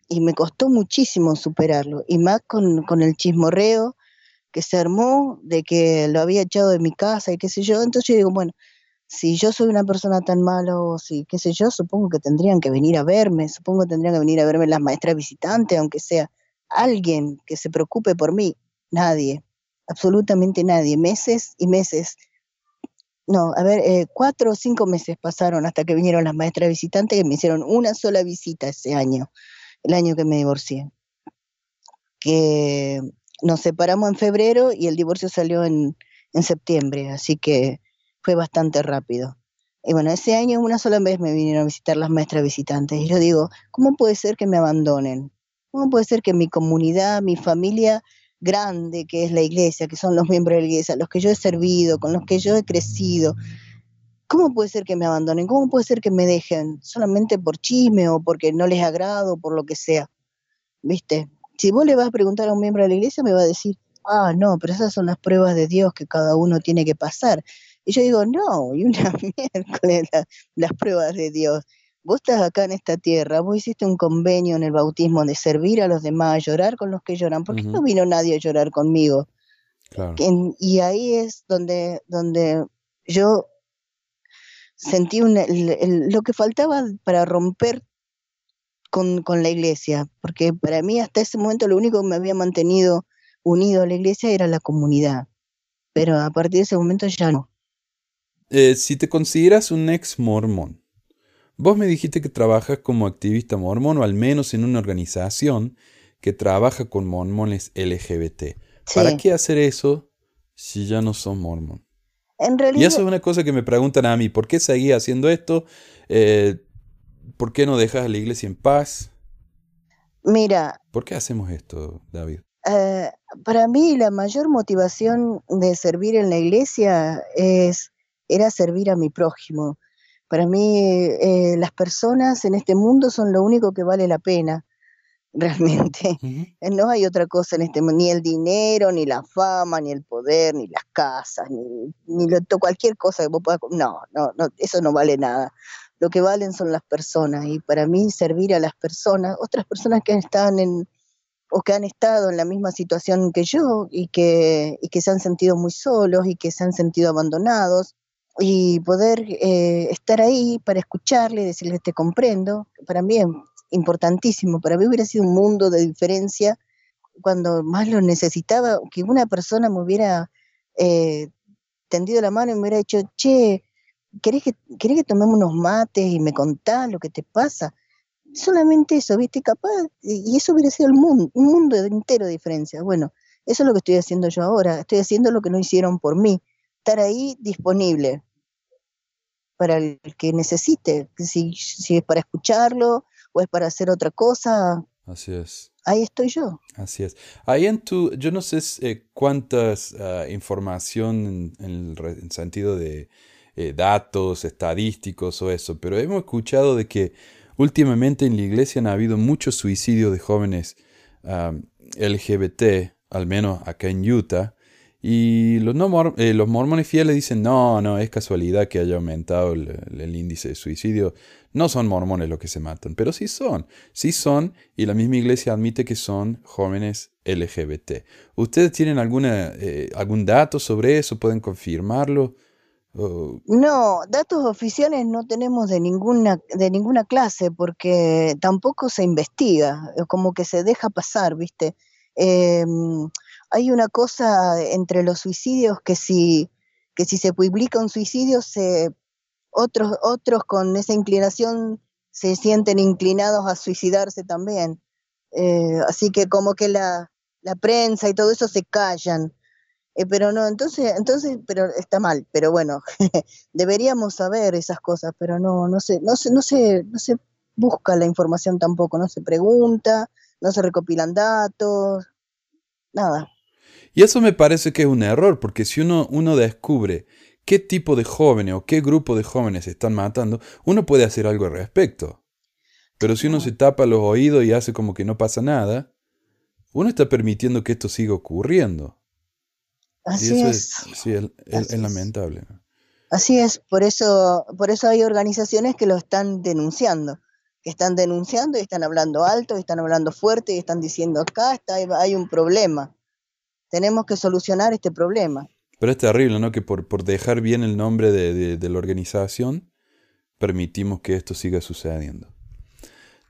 Y me costó muchísimo superarlo, y más con, con el chismorreo que se armó de que lo había echado de mi casa y qué sé yo. Entonces yo digo, bueno, si yo soy una persona tan mala o si, qué sé yo, supongo que tendrían que venir a verme, supongo que tendrían que venir a verme las maestras visitantes, aunque sea alguien que se preocupe por mí. Nadie, absolutamente nadie. Meses y meses. No, a ver, eh, cuatro o cinco meses pasaron hasta que vinieron las maestras visitantes que me hicieron una sola visita ese año, el año que me divorcié. Que nos separamos en febrero y el divorcio salió en, en septiembre, así que fue bastante rápido. Y bueno, ese año una sola vez me vinieron a visitar las maestras visitantes y yo digo, ¿cómo puede ser que me abandonen? ¿Cómo puede ser que mi comunidad, mi familia grande, que es la iglesia, que son los miembros de la iglesia, los que yo he servido, con los que yo he crecido, ¿cómo puede ser que me abandonen? ¿Cómo puede ser que me dejen solamente por chisme o porque no les agrado por lo que sea? ¿Viste? Si vos le vas a preguntar a un miembro de la iglesia, me va a decir, ah, no, pero esas son las pruebas de Dios que cada uno tiene que pasar. Y yo digo, no, y una (laughs) miércoles las pruebas de Dios. vos estás acá en esta tierra, vos hiciste un convenio en el bautismo de servir a los demás, llorar con los que lloran. ¿Por qué no vino nadie a llorar conmigo? y ahí es donde, donde yo sentí lo que faltaba para romper con, con, la iglesia, porque para mí hasta ese momento lo único que me había mantenido unido a la iglesia era la comunidad, pero a partir de ese momento ya no. Eh, si te consideras un ex mormón, vos me dijiste que trabajas como activista mormón o al menos en una organización que trabaja con mormones LGBT. ¿Para qué hacer eso si ya no son mormón? En realidad... Y eso es una cosa que me preguntan a mí, ¿por qué seguís haciendo esto? Eh, ¿Por qué no dejas a la iglesia en paz? Mira. ¿Por qué hacemos esto, David? Eh, para mí la mayor motivación de servir en la iglesia es, era servir a mi prójimo. Para mí eh, las personas en este mundo son lo único que vale la pena (laughs) realmente. No hay otra cosa en este mundo, ni el dinero, ni la fama, ni el poder, ni las casas, ni, ni cualquier cosa que vos puedas... No, no, no, eso no vale nada. Lo que valen son las personas y para mí servir a las personas, otras personas que están en o que han estado en la misma situación que yo y que, y que se han sentido muy solos y que se han sentido abandonados y poder eh, estar ahí para escucharle, decirle te comprendo, para mí es importantísimo. Para mí hubiera sido un mundo de diferencia cuando más lo necesitaba, que una persona me hubiera eh, tendido la mano y me hubiera dicho, che, ¿querés que, ¿querés que tomemos unos mates y me contás lo que te pasa? Solamente eso, ¿viste? Capaz, y eso hubiera sido el mundo, un mundo entero de diferencia. Bueno, eso es lo que estoy haciendo yo ahora. Estoy haciendo lo que no hicieron por mí. Estar ahí disponible para el que necesite, si, si es para escucharlo, es para hacer otra cosa. Así es. Ahí estoy yo. Así es. Ahí en tu, yo no sé eh, cuántas ah, información en, el sentido de eh, datos estadísticos o eso, pero hemos escuchado de que últimamente en la iglesia han habido muchos suicidios de jóvenes ah, LGBT, al menos acá en Utah, y los, no eh, los mormones fieles dicen, no, no, es casualidad que haya aumentado el, índice de suicidio. No son mormones los que se matan, pero sí son, sí son, y la misma iglesia admite que son jóvenes LGBT. ¿Ustedes tienen alguna, eh, algún dato sobre eso? ¿Pueden confirmarlo? No, datos oficiales no tenemos de ninguna, de ninguna clase porque tampoco se investiga, como que se deja pasar, ¿viste? Eh, hay una cosa entre los suicidios que si, que si se publica un suicidio, se, otros, otros con esa inclinación se sienten inclinados a suicidarse también. Eh, así que como que la, la, prensa y todo eso se callan. Eh, pero no, entonces, entonces, pero está mal, pero bueno, (laughs) deberíamos saber esas cosas, pero no, no se, no se, no se, no se busca la información tampoco, no se pregunta, no se recopilan datos, nada. Y eso me parece que es un error, porque si uno, uno descubre qué tipo de jóvenes o qué grupo de jóvenes están matando, uno puede hacer algo al respecto. Pero si uno se tapa los oídos y hace como que no pasa nada, uno está permitiendo que esto siga ocurriendo. Así es. sí, es, lamentable. Así es, por eso, por eso hay organizaciones que lo están denunciando, que están denunciando y están hablando alto, y están hablando fuerte y están diciendo acá está, hay un problema tenemos que solucionar este problema. Pero es terrible, ¿no? Que por, por dejar bien el nombre de, de, la organización, permitimos que esto siga sucediendo.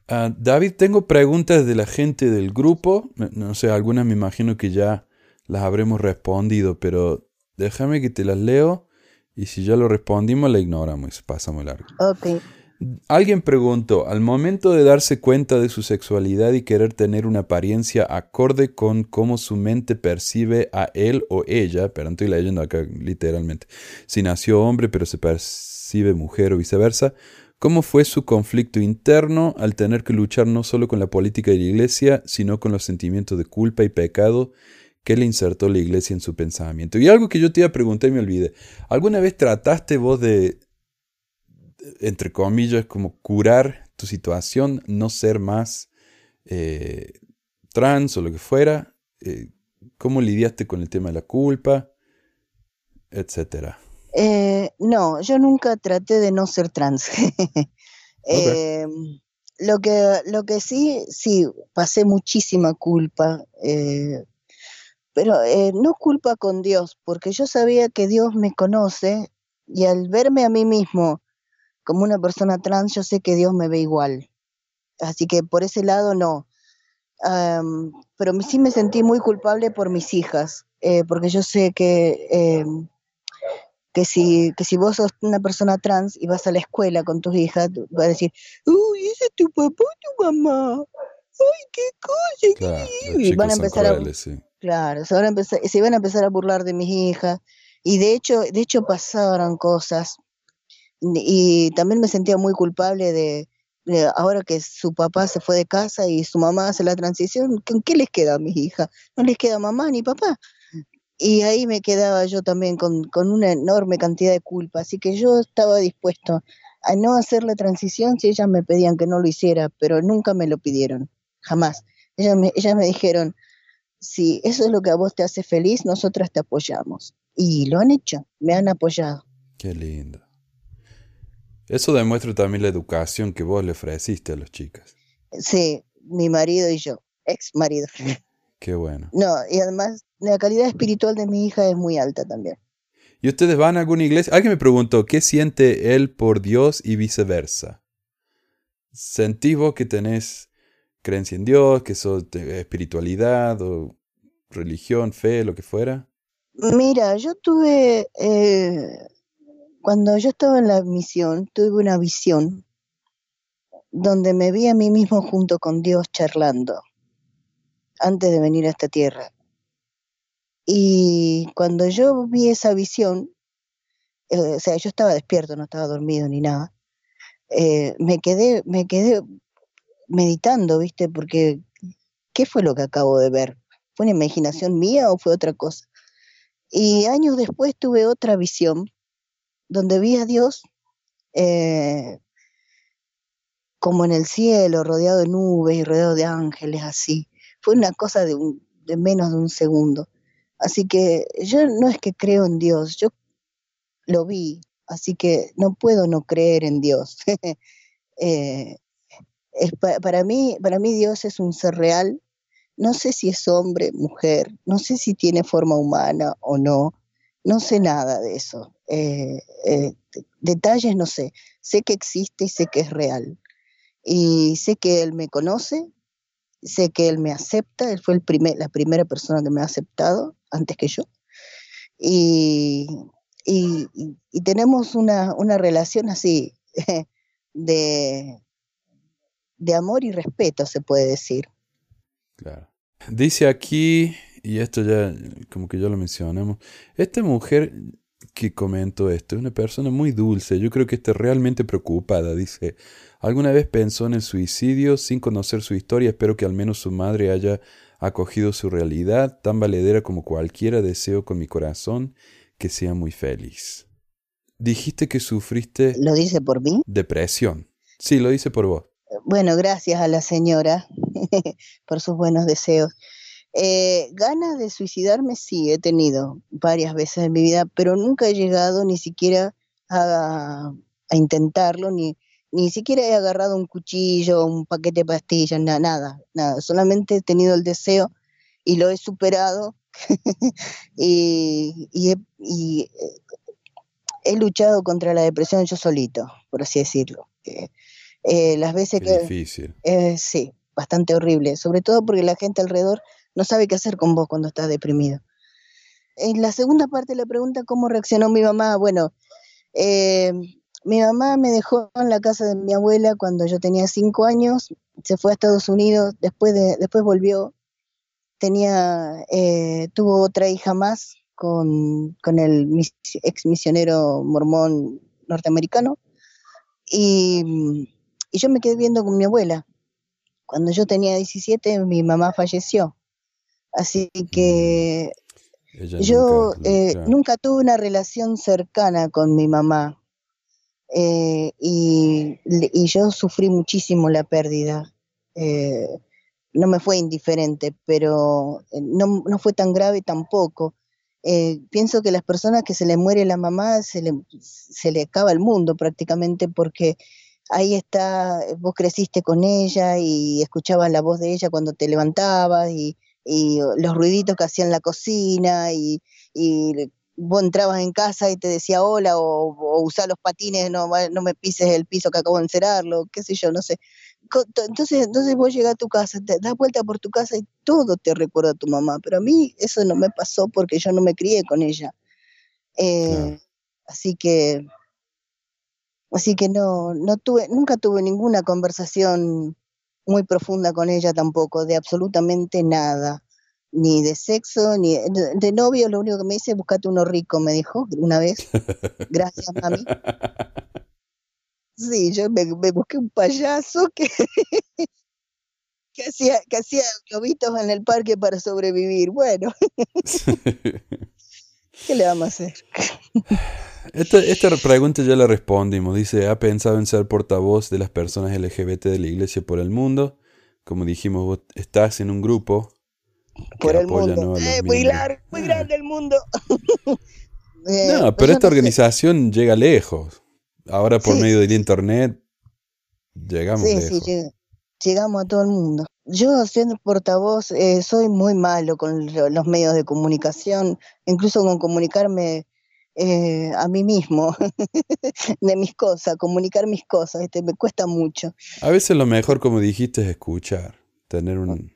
Ah, David, tengo preguntas de la gente del grupo. No sé, algunas me imagino que ya las habremos respondido, pero déjame que te las leo y si ya lo respondimos, la ignoramos, pasamos largo. Ok. Alguien preguntó, al momento de darse cuenta de su sexualidad y querer tener una apariencia acorde con cómo su mente percibe a él o ella, pero estoy leyendo acá literalmente, si nació hombre pero se percibe mujer o viceversa, ¿cómo fue su conflicto interno al tener que luchar no solo con la política de la iglesia, sino con los sentimientos de culpa y pecado que le insertó la iglesia en su pensamiento? Y algo que yo te iba a preguntar y me olvidé, ¿alguna vez trataste vos de entre comillas, como curar tu situación, no ser más eh, trans o lo que fuera. Eh, ¿Cómo lidiaste con el tema de la culpa? Etcétera. Eh, no, yo nunca traté de no ser trans. (laughs) Eh, lo, que, lo que sí, sí, pasé muchísima culpa, pero no culpa con Dios, porque yo sabía que Dios me conoce y al verme a mí mismo como una persona trans, yo sé que Dios me ve igual. Así que por ese lado no. pero sí me sentí muy culpable por mis hijas, porque yo sé que em, que si, que si vos sos una persona trans y vas a la escuela con tus hijas, vas a decir, uy, ese es tu papá o tu mamá. Ay, qué cosa. Claro, y van a empezar a, claro, se van a empezar, se van a empezar a burlar de mis hijas. Y de hecho, de hecho pasaron cosas. Y también me sentía muy culpable de, ahora que su papá se fue de casa y su mamá hace la transición, ¿qué les queda a mis hijas? No les queda mamá ni papá. Y ahí me quedaba yo también con, con, una enorme cantidad de culpa. Así que yo estaba dispuesto a no hacer la transición si ellas me pedían que no lo hiciera, pero nunca me lo pidieron, jamás. Ellas me, ellas me dijeron, si eso es lo que a vos te hace feliz, nosotras te apoyamos. Y lo han hecho, me han apoyado. Qué lindo. Eso demuestra también la educación que vos le ofreciste a las chicas. Sí, mi marido y yo, ex marido. Qué bueno. No, y además la calidad espiritual de mi hija es muy alta también. ¿Y ustedes van a alguna iglesia? Alguien me preguntó, ¿qué siente él por Dios y viceversa? ¿Sentís vos que tenés creencia en Dios, que sos de espiritualidad o religión, fe, lo que fuera? Mira, yo tuve, eh, cuando yo estaba en la misión, tuve una visión donde me vi a mí mismo junto con Dios charlando antes de venir a esta tierra. Y cuando yo vi esa visión, eh, o sea, yo estaba despierto, no estaba dormido ni nada, eh, me quedé, me quedé meditando, ¿viste? Porque, ¿qué fue lo que acabo de ver? ¿Fue una imaginación mía o fue otra cosa? Y años después tuve otra visión donde vi a Dios eh, como en el cielo, rodeado de nubes y rodeado de ángeles, así. Fue una cosa de, de menos de un segundo. Así que yo no es que creo en Dios, yo lo vi, así que no puedo no creer en Dios. (laughs) Eh, para, mí, para mí Dios es un ser real. No sé si es hombre, mujer, no sé si tiene forma humana o no, no sé nada de eso. Eh, eh, detalles no sé, sé que existe y sé que es real. Y sé que Él me conoce, sé que Él me acepta, Él fue el primer, la primera persona que me ha aceptado antes que yo. Y, y, tenemos una, una, relación así (laughs) de, de amor y respeto, se puede decir. Claro. Dice aquí, y esto ya como que ya lo mencionamos, esta mujer que comentó esto es una persona muy dulce, yo creo que está realmente preocupada, dice, alguna vez pensó en el suicidio sin conocer su historia, espero que al menos su madre haya acogido su realidad, tan valedera como cualquiera deseo con mi corazón que sea muy feliz. Dijiste que sufriste... ¿Lo dice por mí? Depresión. Sí, lo dice por vos. Bueno, gracias a la señora (laughs) por sus buenos deseos. Eh, ganas de suicidarme sí, he tenido varias veces en mi vida, pero nunca he llegado ni siquiera a, a intentarlo, ni, ni siquiera he agarrado un cuchillo, un paquete de pastillas, nada, nada. Solamente he tenido el deseo y lo he superado (laughs) y, he, he, luchado contra la depresión yo solito, por así decirlo. Eh, eh, las veces que... Difícil. Eh, sí, bastante horrible, sobre todo porque la gente alrededor no sabe qué hacer con vos cuando estás deprimido. En la segunda parte de la pregunta, ¿cómo reaccionó mi mamá? Bueno, eh, mi mamá me dejó en la casa de mi abuela cuando yo tenía cinco años, se fue a Estados Unidos, después, de, después volvió, tenía, eh, tuvo otra hija más con, con el ex misionero mormón norteamericano y, y yo me quedé viendo con mi abuela. Cuando yo tenía 17 mi mamá falleció, así que yo nunca, eh, nunca tuve una relación cercana con mi mamá eh, y, yo sufrí muchísimo la pérdida. Eh, no me fue indiferente, pero no, no fue tan grave tampoco. pienso que las personas que se le muere la mamá se le, se le acaba el mundo prácticamente porque ahí está, vos creciste con ella y escuchabas la voz de ella cuando te levantabas y, y los ruiditos que hacía en la cocina y, y vos entrabas en casa y te decía hola o, o usar los patines, no, no me pises el piso que acabo de encerarlo, qué sé yo, no sé. Entonces, entonces vos llegas a tu casa, te das vuelta por tu casa y todo te recuerda a tu mamá, pero a mí eso no me pasó porque yo no me crié con ella. Eh, Así que, así que no, no tuve, nunca tuve ninguna conversación muy profunda con ella tampoco, de absolutamente nada, ni de sexo, ni de, novio, lo único que me dice, buscate uno rico, me dijo una vez. (laughs) Gracias, mami. Sí, yo me, busqué un payaso que, (laughs) que hacía, que hacía globitos en el parque para sobrevivir. Bueno, (laughs) ¿qué le vamos a hacer? (laughs) Esta, esta pregunta ya la respondimos. Dice, ¿ha pensado en ser portavoz de las personas LGBT de la iglesia por el mundo? Como dijimos, vos estás en un grupo. Por el mundo. Eh, muy largo, muy grande el mundo. (laughs) Eh, no, pero esta organización llega lejos. Ahora por medio del internet llegamos lejos. Sí, llegamos a todo el mundo. Yo siendo portavoz eh, soy muy malo con los medios de comunicación, incluso con comunicarme eh, a mí mismo, (laughs) de mis cosas, comunicar mis cosas, este, me cuesta mucho. A veces lo mejor, como dijiste, es escuchar, tener un,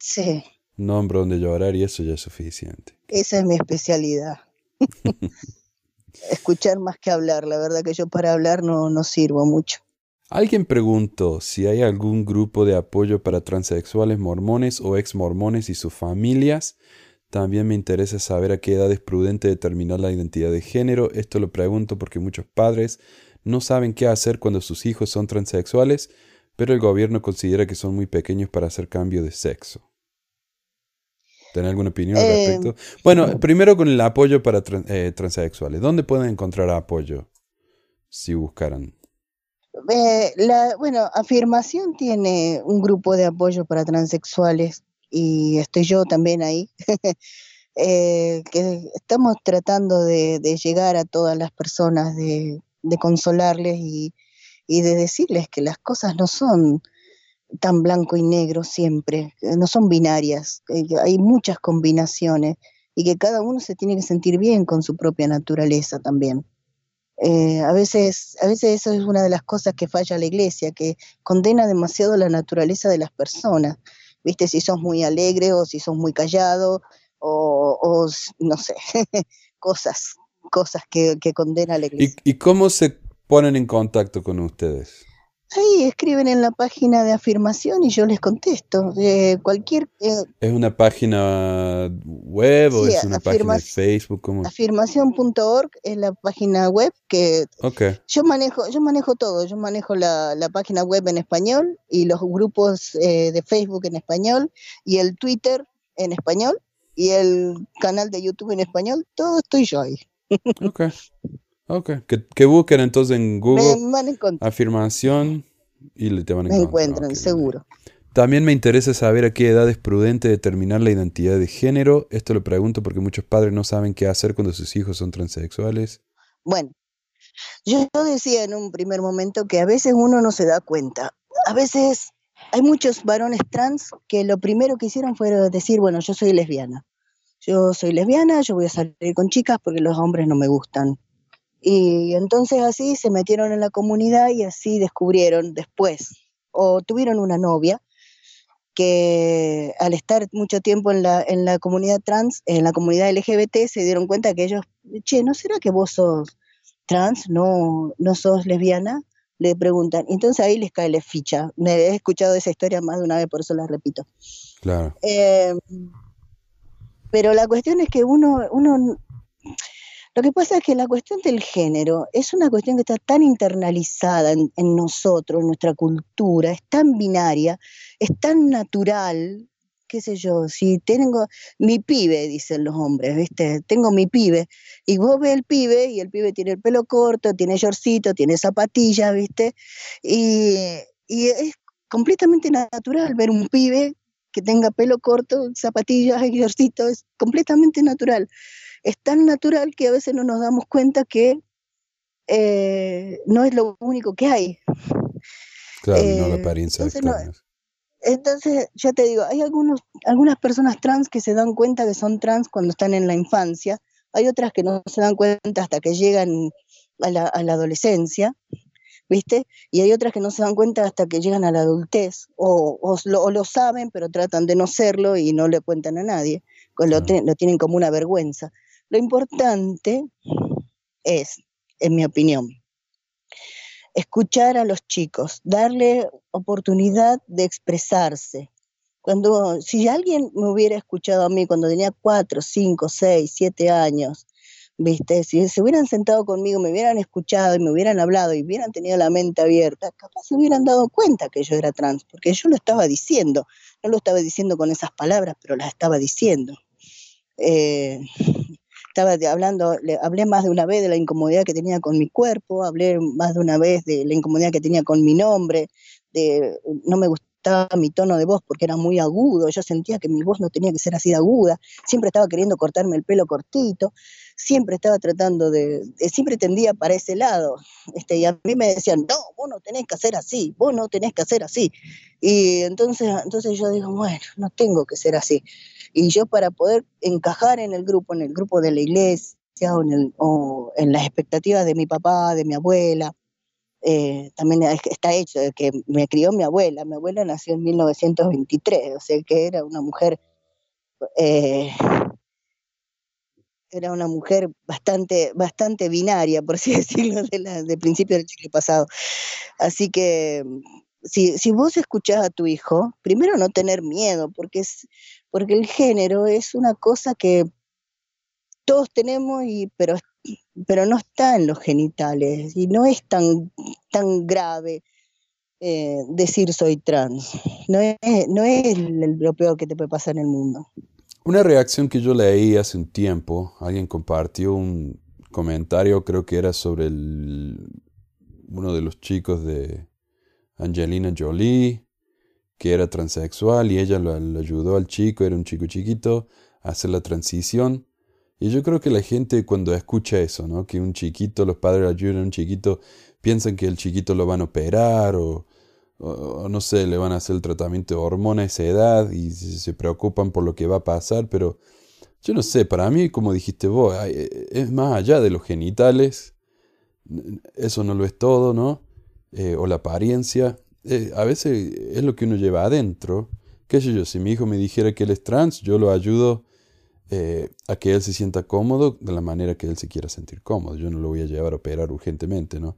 nombre donde llorar y eso ya es suficiente. Esa es mi especialidad. (laughs) escuchar más que hablar, la verdad que yo para hablar no, no sirvo mucho. Alguien preguntó si hay algún grupo de apoyo para transexuales mormones o ex mormones y sus familias también me interesa saber a qué edad es prudente determinar la identidad de género. Esto lo pregunto porque muchos padres no saben qué hacer cuando sus hijos son transexuales, pero el gobierno considera que son muy pequeños para hacer cambio de sexo. ¿Tiene alguna opinión al eh, respecto? Bueno, primero con el apoyo para eh, transexuales. ¿Dónde pueden encontrar apoyo si buscaran? Eh, la, bueno, Afirmación tiene un grupo de apoyo para transexuales y estoy yo también ahí, (laughs) eh, que estamos tratando de, llegar a todas las personas, de, consolarles y, de decirles que las cosas no son tan blanco y negro siempre, no son binarias, hay muchas combinaciones y que cada uno se tiene que sentir bien con su propia naturaleza también. Eh, a, veces, a veces eso es una de las cosas que falla la iglesia, que condena demasiado la naturaleza de las personas viste, si sos muy alegre o si sos muy callado o, no sé, (laughs) cosas, cosas que, que condena la iglesia. ¿Y, cómo se ponen en contacto con ustedes? Ahí escriben en la página de afirmación y yo les contesto. De cualquier. Eh, ¿Es una página web o es una página de Facebook? Afirmación.org es la página web que yo manejo. Yo manejo todo. Yo manejo la, página web en español y los grupos eh, de Facebook en español y el Twitter en español y el canal de YouTube en español. Todo estoy yo ahí. Ok. (laughs) Ok, que, busquen entonces en Google afirmación y te van a encontrar. Me encuentran, seguro. También me interesa saber a qué edad es prudente determinar la identidad de género. Esto lo pregunto porque muchos padres no saben qué hacer cuando sus hijos son transexuales. Bueno, yo decía en un primer momento que a veces uno no se da cuenta. A veces hay muchos varones trans que lo primero que hicieron fue decir, bueno, yo soy lesbiana. Yo soy lesbiana, yo voy a salir con chicas porque los hombres no me gustan. Y entonces así se metieron en la comunidad y así descubrieron después, o tuvieron una novia que al estar mucho tiempo en la, en la comunidad trans, en la comunidad LGBT, se dieron cuenta que ellos, che, ¿no será que vos sos trans, no, no sos lesbiana? Le preguntan. Entonces ahí les cae la ficha. Me he escuchado esa historia más de una vez, por eso la repito. Claro. Eh, pero la cuestión es que uno, uno lo que pasa es que la cuestión del género es una cuestión que está tan internalizada en, nosotros, en nuestra cultura, es tan binaria, es tan natural, qué sé yo, si tengo mi pibe, dicen los hombres, ¿viste? Tengo mi pibe, y vos ves el pibe, y el pibe tiene el pelo corto, tiene shortcito, tiene zapatillas, ¿viste? Y, es completamente natural ver un pibe que tenga pelo corto, zapatillas y shortcito, es completamente natural es tan natural que a veces no nos damos cuenta que eh, no es lo único que hay. Claro, no la Eh, apariencia entonces, no, entonces, ya te digo, hay algunos, algunas personas trans que se dan cuenta que son trans cuando están en la infancia, hay otras que no se dan cuenta hasta que llegan a la, a la adolescencia, ¿viste? Y hay otras que no se dan cuenta hasta que llegan a la adultez, o, o lo, o lo saben, pero tratan de no serlo y no le cuentan a nadie, lo tienen como una vergüenza. Lo importante es, en mi opinión, escuchar a los chicos, darle oportunidad de expresarse. Cuando, si alguien me hubiera escuchado a mí cuando tenía cuatro, cinco, seis, siete años, ¿viste? Si se hubieran sentado conmigo, me hubieran escuchado y me hubieran hablado y hubieran tenido la mente abierta, capaz se hubieran dado cuenta que yo era trans, porque yo lo estaba diciendo, no lo estaba diciendo con esas palabras, pero las estaba diciendo. Eh, estaba hablando, le hablé más de una vez de la incomodidad que tenía con mi cuerpo, hablé más de una vez de la incomodidad que tenía con mi nombre, de no me gustaba mi tono de voz porque era muy agudo, yo sentía que mi voz no tenía que ser así de aguda, siempre estaba queriendo cortarme el pelo cortito, siempre estaba tratando de, de- siempre tendía para ese lado, este, y a mí me decían, no, vos no tenés que hacer así, vos no tenés que hacer así, y entonces, entonces yo digo, bueno, no tengo que ser así, y yo para poder encajar en el grupo, en el grupo de la iglesia o en, las expectativas de mi papá, de mi abuela, eh, también es- está hecho de que me crió mi abuela. Mi abuela nació en 1923, o sea que era una mujer, eh, era una mujer bastante, bastante binaria, por así (laughs) decirlo, de, la, de principio del siglo pasado. Así que si, si vos escuchás a tu hijo, primero no tener miedo, porque, es, porque el género es una cosa que todos tenemos, y, pero, pero no está en los genitales y no es tan, tan grave eh, decir soy trans. No es, no es lo peor que te puede pasar en el mundo. Una reacción que yo leí hace un tiempo, alguien compartió un comentario, creo que era sobre el, uno de los chicos de Angelina Jolie, que era transexual y ella lo, ayudó al chico, era un chico chiquito, a hacer la transición. Y yo creo que la gente cuando escucha eso, ¿no? Que un chiquito, los padres ayudan a un chiquito, piensan que el chiquito lo van a operar o, o, no sé, le van a hacer el tratamiento de hormona a esa edad y se, preocupan por lo que va a pasar, pero yo no sé, para mí, como dijiste vos, hay- eh, es más allá de los genitales, eso no lo es todo, ¿no? Eh, o la apariencia, eh, a veces es lo que uno lleva adentro. ¿Qué sé yo? Si mi hijo me dijera que él es trans, yo lo ayudo eh, a que él se sienta cómodo de la manera que él se quiera sentir cómodo. Yo no lo voy a llevar a operar urgentemente, ¿no?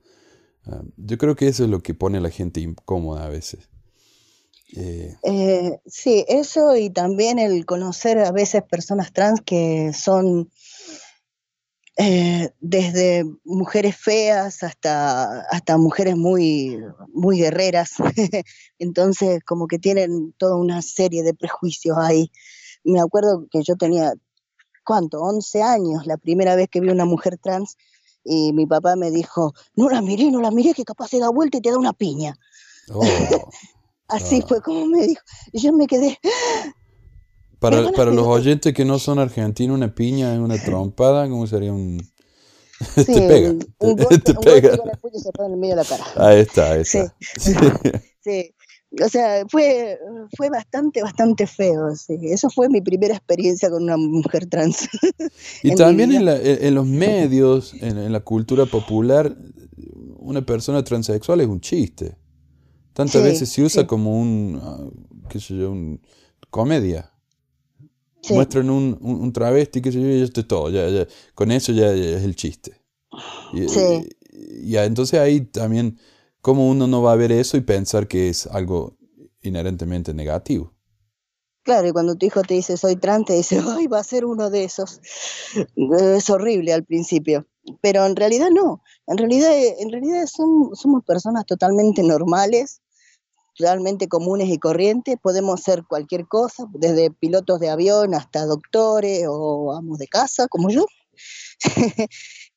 Ah, yo creo que eso es lo que pone a la gente incómoda a veces. Eh, Eh, sí, eso y también el conocer a veces personas trans que son eh, desde mujeres feas hasta, hasta mujeres muy, muy guerreras. (laughs) Entonces, como que tienen toda una serie de prejuicios ahí. Me acuerdo que yo tenía, ¿cuánto? 11 años, la primera vez que vi una mujer trans, y mi papá me dijo, no la miré, no la miré, que capaz se da vuelta y te da una piña. oh, (laughs) Así Ah. fue como me dijo. Y yo me quedé, para, Perdona, para los oyentes que no son argentinos, una piña es una (laughs) trompada, ¿cómo sería un...? (laughs) sí, te pega, un, golpe, te un golpe pega. con el puño se pone en el medio de la cara. Ahí está, ahí está. Sí. Sí. O sea, fue, fue bastante, bastante feo. Sí. Eso fue mi primera experiencia con una mujer trans. (laughs) Y en también en, la- en- los medios, en, en la cultura popular, una persona transexual es un chiste. Tantas Sí, veces se usa sí. como un, ah, qué sé yo, un comedia. Muestran un, un, un travesti, qué sé yo, y esto es todo. Ya, ya, con eso ya, ya es el chiste. Y, Sí. y- ya, entonces ahí también, como uno no va a ver eso y pensar que es algo inherentemente negativo. Claro, y cuando tu hijo te dice soy trans, te dice, (laughs) ay, va a ser uno de esos. Es horrible al principio. Pero en realidad no. En realidad, en realidad son- somos personas totalmente normales, realmente comunes y corrientes. Podemos ser cualquier cosa, desde pilotos de avión hasta doctores o amos de casa, como yo. (laughs)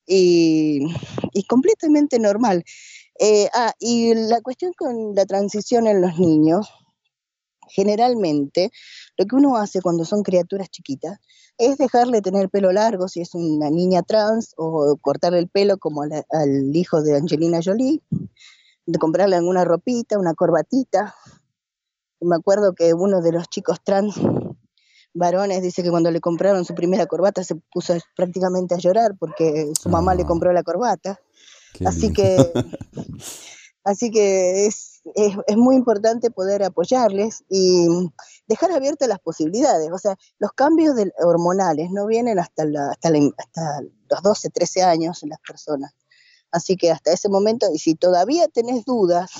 y, y completamente normal. Eh, ah, y la cuestión con la transición en los niños, generalmente lo que uno hace cuando son criaturas chiquitas es dejarle tener pelo largo si es una niña trans o cortarle el pelo como a la- al hijo de Angelina Jolie. de comprarle alguna ropita, una corbatita. me acuerdo que uno de los chicos trans varones dice que cuando le compraron su primera corbata se puso prácticamente a llorar porque su mamá le ah. compró la corbata. (laughs) así que, así que es, es, muy importante poder apoyarles y dejar abiertas las posibilidades. O sea, los cambios hormonales no vienen hasta, hasta, hasta los 12, 13 años en las personas. Así que hasta ese momento, y si todavía tenés dudas,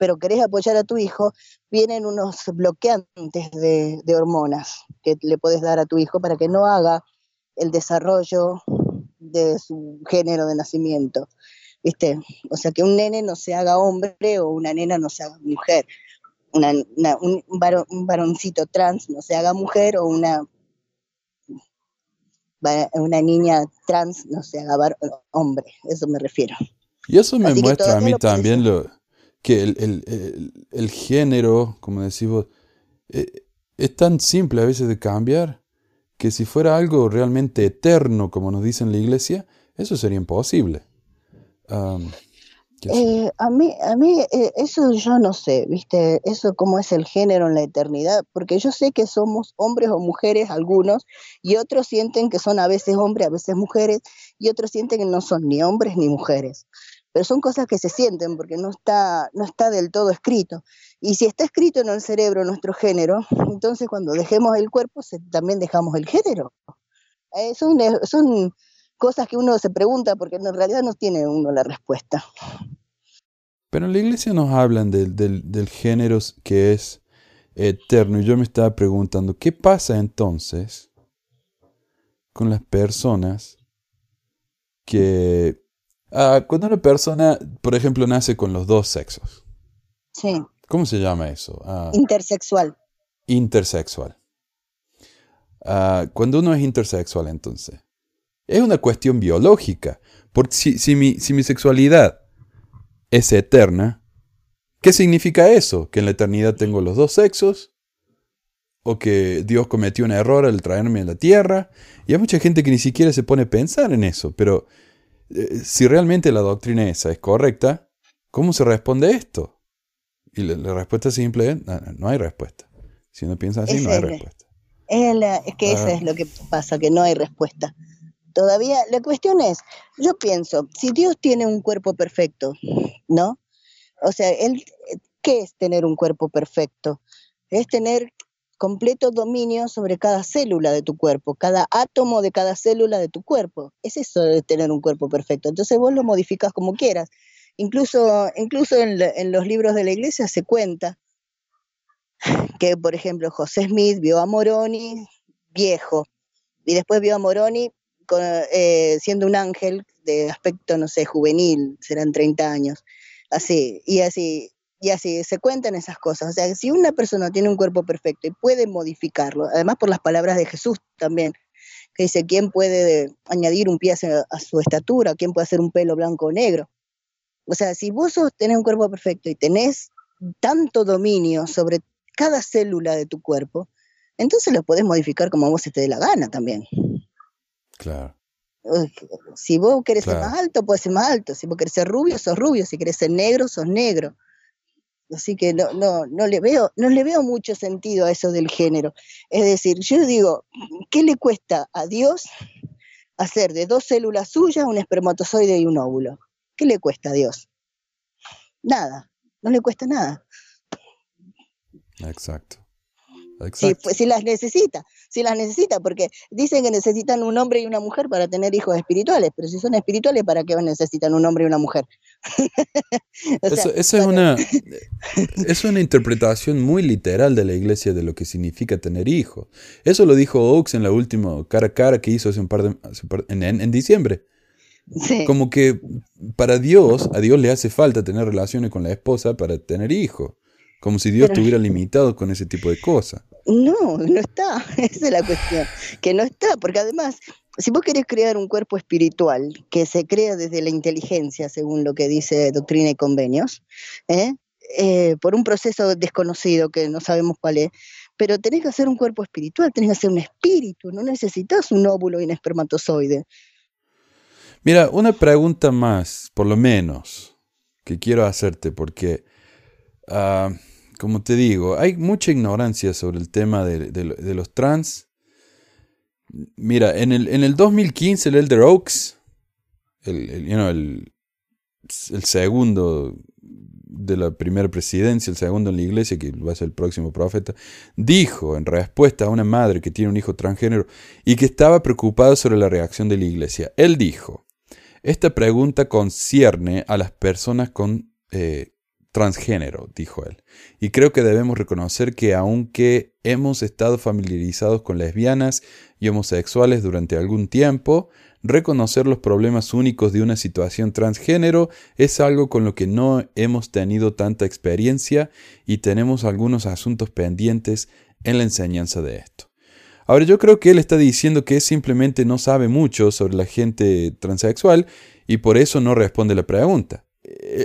pero querés apoyar a tu hijo, vienen unos bloqueantes de, hormonas que le puedes dar a tu hijo para que no haga el desarrollo de su género de nacimiento. ¿Viste? O sea, que un nene no se haga hombre o una nena no se haga mujer. un, un varoncito trans no se haga mujer o una, una niña trans no se haga hombre. Eso me refiero. Y eso me muestra a mí también lo, que el, género, como decimos, eh, es tan simple a veces de cambiar que si fuera algo realmente eterno, como nos dice en la iglesia, eso sería imposible. Eh, a mí, a mí eh, eso yo no sé, ¿viste? Eso cómo es el género en la eternidad, porque yo sé que somos hombres o mujeres algunos, y otros sienten que son a veces hombres, a veces mujeres, y otros sienten que no son ni hombres ni mujeres pero son cosas que se sienten porque no está, no está del todo escrito. Y si está escrito en el cerebro nuestro género, entonces cuando dejemos el cuerpo también dejamos el género. Eh, son, son cosas que uno se pregunta porque en realidad no tiene uno la respuesta. Pero en la iglesia nos hablan del, del género que es eterno y yo me estaba preguntando, ¿qué pasa entonces con las personas que Ah, cuando una persona, por ejemplo, nace con los dos sexos. Sí. ¿Cómo se llama eso? Ah, intersexual. Intersexual. Ah, cuando uno es intersexual, entonces, es una cuestión biológica. Porque si, si, mi, si mi sexualidad es eterna, ¿qué significa eso? ¿Que en la eternidad tengo los dos sexos? ¿O que Dios cometió un error al traerme a la tierra? Y hay mucha gente que ni siquiera se pone a pensar en eso, pero si realmente la doctrina esa es correcta, ¿cómo se responde esto? Y la, respuesta simple es, no, hay respuesta. Si uno piensa así, no hay respuesta. Es, que eso ah. es lo que pasa, que no hay respuesta. Todavía, la cuestión es, yo pienso, si Dios tiene un cuerpo perfecto, ¿no? O sea, él, ¿qué es tener un cuerpo perfecto? Es tener completo dominio sobre cada célula de tu cuerpo, cada átomo de cada célula de tu cuerpo. Es eso de tener un cuerpo perfecto. Entonces vos lo modificas como quieras. Incluso, incluso en, los libros de la iglesia se cuenta que, por ejemplo, José Smith vio a Moroni viejo y después vio a Moroni eh, siendo un ángel de aspecto, no sé, juvenil, serán 30 años, así, y así, y así se cuentan esas cosas. O sea, si una persona tiene un cuerpo perfecto y puede modificarlo, además por las palabras de Jesús también, que dice, ¿quién puede añadir un pie a, su estatura? ¿Quién puede hacer un pelo blanco o negro? O sea, si vos tenés un cuerpo perfecto y tenés tanto dominio sobre cada célula de tu cuerpo, entonces lo podés modificar como vos se te dé la gana también. Claro. Si vos querés ser más alto, puedes ser más alto. Si vos querés ser rubio, sos rubio. Si querés ser negro, sos negro. Así que no, no, no, le veo, no le veo mucho sentido a eso del género. Es decir, yo digo, ¿qué le cuesta a Dios hacer de dos células suyas un espermatozoide y un óvulo? ¿Qué le cuesta a Dios? Nada, no le cuesta nada. Exacto. Si, pues, si las necesita, si las necesita, porque dicen que necesitan un hombre y una mujer para tener hijos espirituales, pero si son espirituales, ¿para qué necesitan un hombre y una mujer? (laughs) eso, es, una, (laughs) es una interpretación muy literal de la iglesia de lo que significa tener hijos. Eso lo dijo Oaks en la última cara a cara que hizo hace un par de, en, en, diciembre. Como que para Dios, a Dios le hace falta tener relaciones con la esposa para tener hijos. Como si Dios estuviera (laughs) limitado con ese tipo de cosas. No, no está. (laughs) Esa es la cuestión. Que no está, porque además, si vos querés crear un cuerpo espiritual que se crea desde la inteligencia, según lo que dice Doctrina y Convenios, ¿eh? Eh, por un proceso desconocido que no sabemos cuál es, pero tenés que hacer un cuerpo espiritual, tenés que hacer un espíritu, no necesitas un óvulo y un espermatozoide. Mira, una pregunta más, por lo menos que quiero hacerte porque, ah, como te digo, hay mucha ignorancia sobre el tema de, los trans. Mira, en el, en el 2015 el Elder Oaks, el, you know, el segundo de la primera presidencia, el segundo en la iglesia, que va a ser el próximo profeta, dijo en respuesta a una madre que tiene un hijo transgénero y que estaba preocupada sobre la reacción de la iglesia. Él dijo, esta pregunta concierne a las personas con eh, transgénero, dijo él. Y creo que debemos reconocer que aunque hemos estado familiarizados con lesbianas y homosexuales durante algún tiempo, reconocer los problemas únicos de una situación transgénero es algo con lo que no hemos tenido tanta experiencia y tenemos algunos asuntos pendientes en la enseñanza de esto. Ahora yo creo que él está diciendo que simplemente no sabe mucho sobre la gente transexual y por eso no responde la pregunta.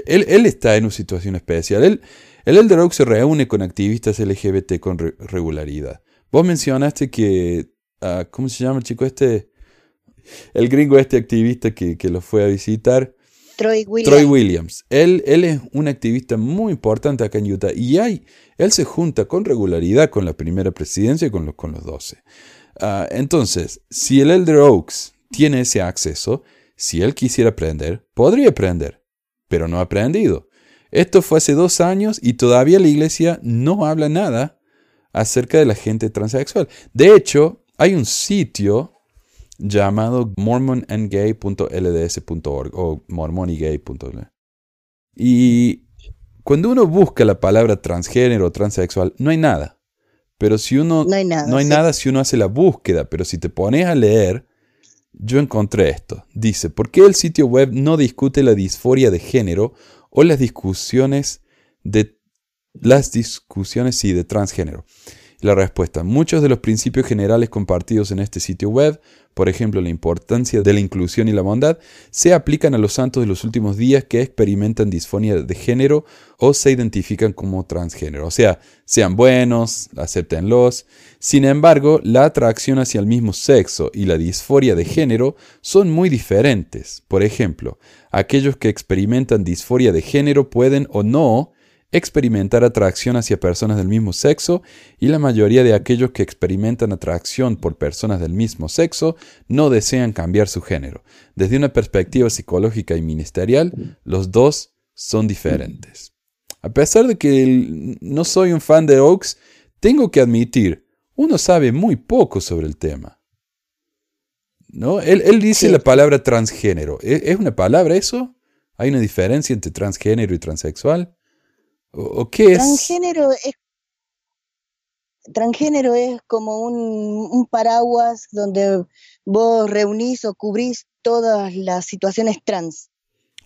Él, él está en una situación especial. Él, el Elder Oak se reúne con activistas LGBT con re- regularidad. Vos mencionaste que, ah, ¿cómo se llama el chico este? El gringo este activista que, que lo fue a visitar. Troy Williams. Troy Williams. Él, él es un activista muy importante acá en Utah y hay, él se junta con regularidad con la primera presidencia y con los, con los 12. Ah, entonces, si el Elder Oaks tiene ese acceso, si él quisiera aprender, podría aprender, pero no ha aprendido. Esto fue hace dos años y todavía la iglesia no habla nada acerca de la gente transexual. De hecho, hay un sitio llamado mormonandgay.lds.org o mormonygay.org. Y cuando uno busca la palabra transgénero o transexual, no hay nada. Pero si uno No hay nada, no hay sí. nada si uno hace la búsqueda, pero si te pones a leer, yo encontré esto. Dice, ¿por qué el sitio web no discute la disforia de género o las discusiones de las discusiones sí, de transgénero? La respuesta, muchos de los principios generales compartidos en este sitio web, por ejemplo la importancia de la inclusión y la bondad, se aplican a los santos de los últimos días que experimentan disfonia de género o se identifican como transgénero. O sea, sean buenos, acéptenlos. Sin embargo, la atracción hacia el mismo sexo y la disforia de género son muy diferentes. Por ejemplo, aquellos que experimentan disforia de género pueden o no experimentar atracción hacia personas del mismo sexo y la mayoría de aquellos que experimentan atracción por personas del mismo sexo no desean cambiar su género. Desde una perspectiva psicológica y ministerial, los dos son diferentes. A pesar de que no soy un fan de Oaks, tengo que admitir, uno sabe muy poco sobre el tema. ¿No? Él, él dice Sí. la palabra transgénero. ¿Es es una palabra eso? ¿Hay una diferencia entre transgénero y transexual? ¿O, o qué es? Transgénero es transgénero es como un, un paraguas donde vos reunís o cubrís todas las situaciones trans,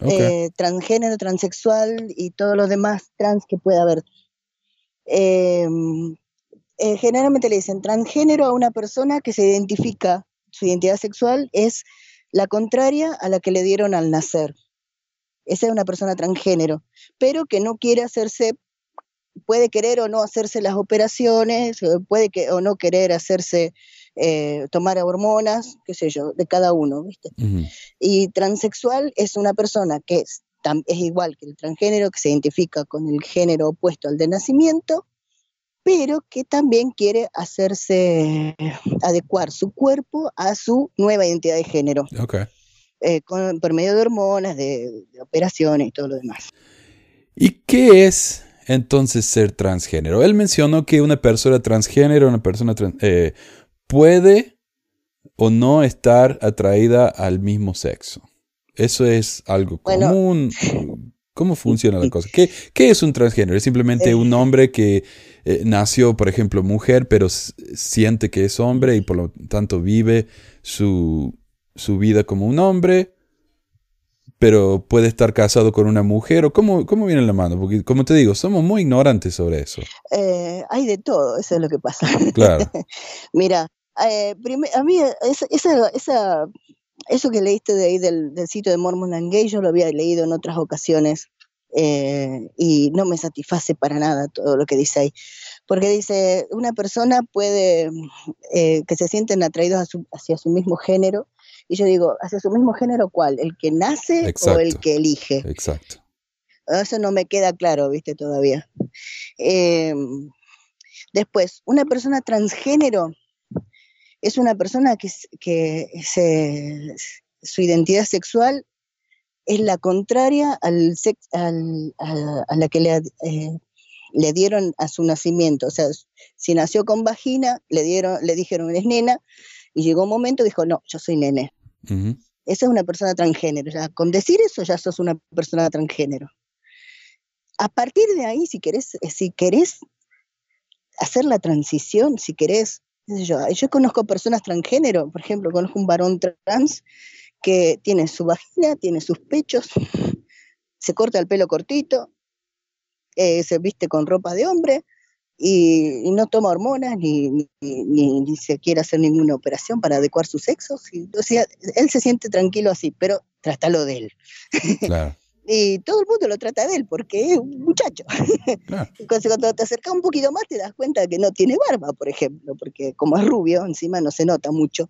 eh, transgénero, transexual y todos los demás trans que pueda haber. Eh, eh, generalmente le dicen transgénero a una persona que se identifica, su identidad sexual es la contraria a la que le dieron al nacer. Esa es una persona transgénero, pero que no quiere hacerse puede querer o no hacerse las operaciones, eh, puede que, o no querer hacerse, eh, tomar hormonas, qué sé yo, de cada uno, ¿viste? Y transexual es una persona que es, es igual que el transgénero, que se identifica con el género opuesto al de nacimiento, pero que también quiere hacerse, adecuar su cuerpo a su nueva identidad de género, Ok. Eh, con- por medio de hormonas, de, de operaciones y todo lo demás. ¿Y qué es entonces ser transgénero? Él mencionó que una persona transgénero, una persona tran- eh, puede o no estar atraída al mismo sexo. Eso es algo Bueno. común. ¿Cómo funciona la (laughs) cosa? ¿Qué, qué es un transgénero? ¿Es simplemente Eh. un hombre que eh, nació, por ejemplo, mujer, pero siente que es hombre y por lo tanto vive su, su vida como un hombre? pero puede estar casado con una mujer o cómo, cómo viene la mano, porque como te digo, somos muy ignorantes sobre eso. Eh, hay de todo, eso es lo que pasa. Claro. (laughs) Mira, eh, a mí esa, esa, esa- eso que leíste de ahí del, del sitio de Mormon and Gay, yo lo había leído en otras ocasiones eh, y no me satisface para nada todo lo que dice ahí. Porque dice, una persona puede, eh, que se sienten atraídos a su- hacia su mismo género, y yo digo, ¿hacia su mismo género cuál? ¿El que nace o el que elige? Exacto. Eso no me queda claro, viste, todavía. Eh, después, una persona transgénero es una persona que, que se, su identidad sexual es la contraria al a, la que le, eh, le dieron a su nacimiento. O sea, si nació con vagina, le, dieron, le dijeron, eres nena, y llegó un momento dijo, no, yo soy nene. Esa es una persona transgénero. Ya, con decir eso ya sos una persona transgénero. A partir de ahí, si querés, si querés hacer la transición, si querés, yo, yo conozco personas transgénero, por ejemplo, conozco un varón trans que tiene su vagina, tiene sus pechos, se corta el pelo cortito, eh, se viste con ropa de hombre y, no toma hormonas ni, ni, se quiere hacer ninguna operación para adecuar su sexo. o sea, él se siente tranquilo así, pero trátalo de él. (laughs) y todo el mundo lo trata de él porque es un muchacho. (laughs) Entonces, cuando te acercas un poquito más te das cuenta que no tiene barba, por ejemplo, porque como es rubio, encima no se nota mucho.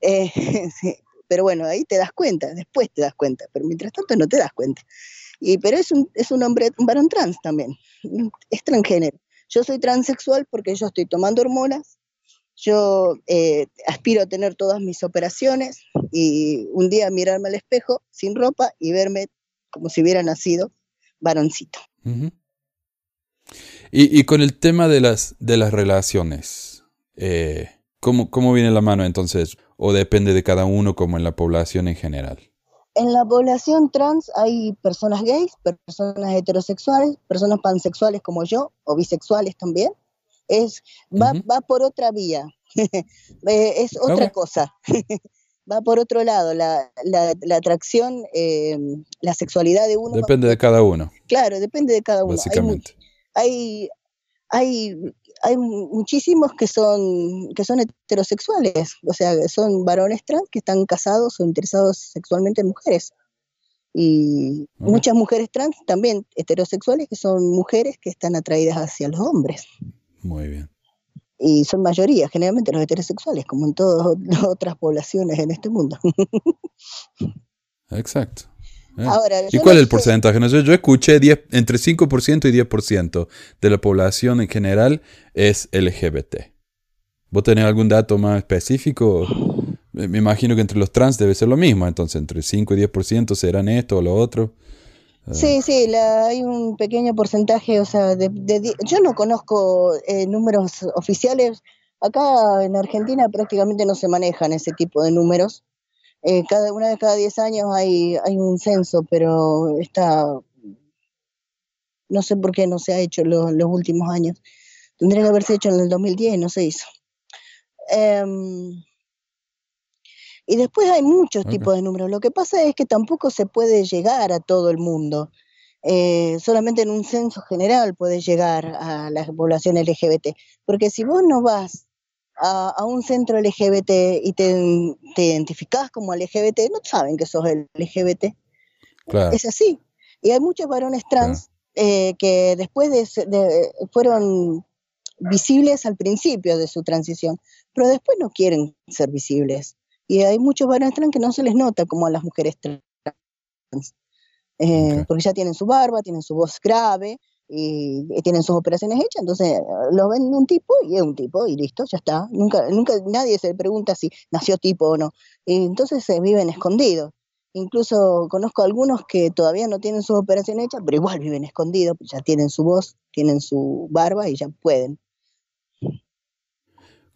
Eh, (laughs) pero bueno, ahí te das cuenta, después te das cuenta, pero mientras tanto no te das cuenta. Y, pero es un, es un hombre, un varón trans también, es transgénero. Yo soy transexual porque yo estoy tomando hormonas, yo eh, aspiro a tener todas mis operaciones y un día mirarme al espejo sin ropa y verme como si hubiera nacido varoncito. y, con el tema de las, de las relaciones, eh, ¿cómo, ¿cómo viene la mano entonces? ¿O depende de cada uno como en la población en general? En la población trans hay personas gays, personas heterosexuales, personas pansexuales como yo, o bisexuales también. Es, va, va por otra vía, (laughs) eh, es otra cosa. (laughs) va por otro lado, la, la, la atracción, eh, la sexualidad de uno. Depende de cada uno. Claro, depende de cada uno. Básicamente. Hay, hay, hay, muchísimos que son, que son heterosexuales, o sea, son varones trans que están casados o interesados sexualmente en mujeres. Y muchas mujeres trans también heterosexuales que son mujeres que están atraídas hacia los hombres. Muy bien y son mayoría, generalmente los heterosexuales, como en todas las (laughs) otras poblaciones en este mundo. (laughs) Exacto. Eh. ¿Y cuál es el porcentaje? No yo escuché 10, entre 5% y 10% de la población en general es LGBT. ¿Vos tenés algún dato más específico? Me imagino que entre los trans debe ser lo mismo, entonces entre 5 y 10% serán esto o lo otro. Sí, sí, hay un pequeño porcentaje, o sea, de, yo no conozco eh, números oficiales. Acá en Argentina prácticamente no se manejan ese tipo de números. Eh, cada una vez cada 10 años hay, hay un censo, pero está, no sé por qué no se ha hecho los últimos años. Tendría que haberse hecho en el 2010 no se hizo. Em, y después hay muchos tipos de números. Lo que pasa es que tampoco se puede llegar a todo el mundo. Eh, solamente en un censo general puede llegar a la población LGBT. Porque si vos no vas a, un centro LGBT y te, te identificás como LGBT, no saben que sos LGBT. Es así. Y hay muchos varones trans eh, que después de, fueron visibles al principio de su transición, pero después no quieren ser visibles. Y hay muchos varones trans que no se les nota como a las mujeres trans. Eh, porque ya tienen su barba, tienen su voz grave y, tienen sus operaciones hechas, entonces lo ven un tipo y es un tipo y listo, ya está. Nunca, nunca nadie se pregunta si nació tipo o no. Y entonces se viven escondidos. Incluso conozco algunos que todavía no tienen sus operaciones hechas, pero igual viven escondidos, ya tienen su voz, tienen su barba y ya pueden.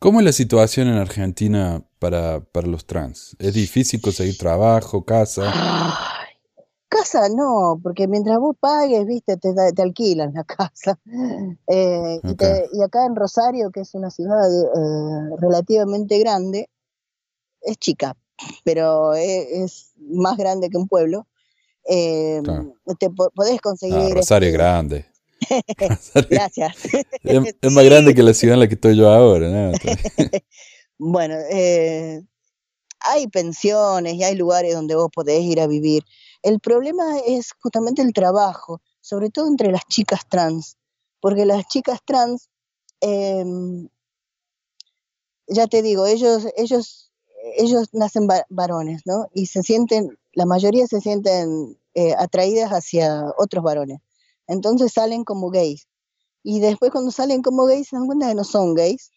¿Cómo es la situación en Argentina para, para los trans? ¿Es difícil conseguir trabajo, casa? Casa no, porque mientras vos pagues, viste, te, te alquilan la (laughs) casa. Eh, y, acá en Rosario, que es una ciudad eh, relativamente grande, es chica, pero es, más grande que un pueblo. Eh, te podés conseguir. Ah, Rosario es grande. (laughs) Gracias. (laughs) Es, más grande que la ciudad en la que estoy yo ahora. bueno, eh, hay pensiones y hay lugares donde vos podés ir a vivir. El problema es justamente el trabajo, sobre todo entre las chicas trans, porque las chicas trans, em, ya te digo, ellos, ellos, ellos nacen varones, ¿no? Y se sienten, la mayoría se sienten eh, atraídas hacia otros varones. Entonces salen como gays. Y después cuando salen como gays se dan cuenta que no son gays,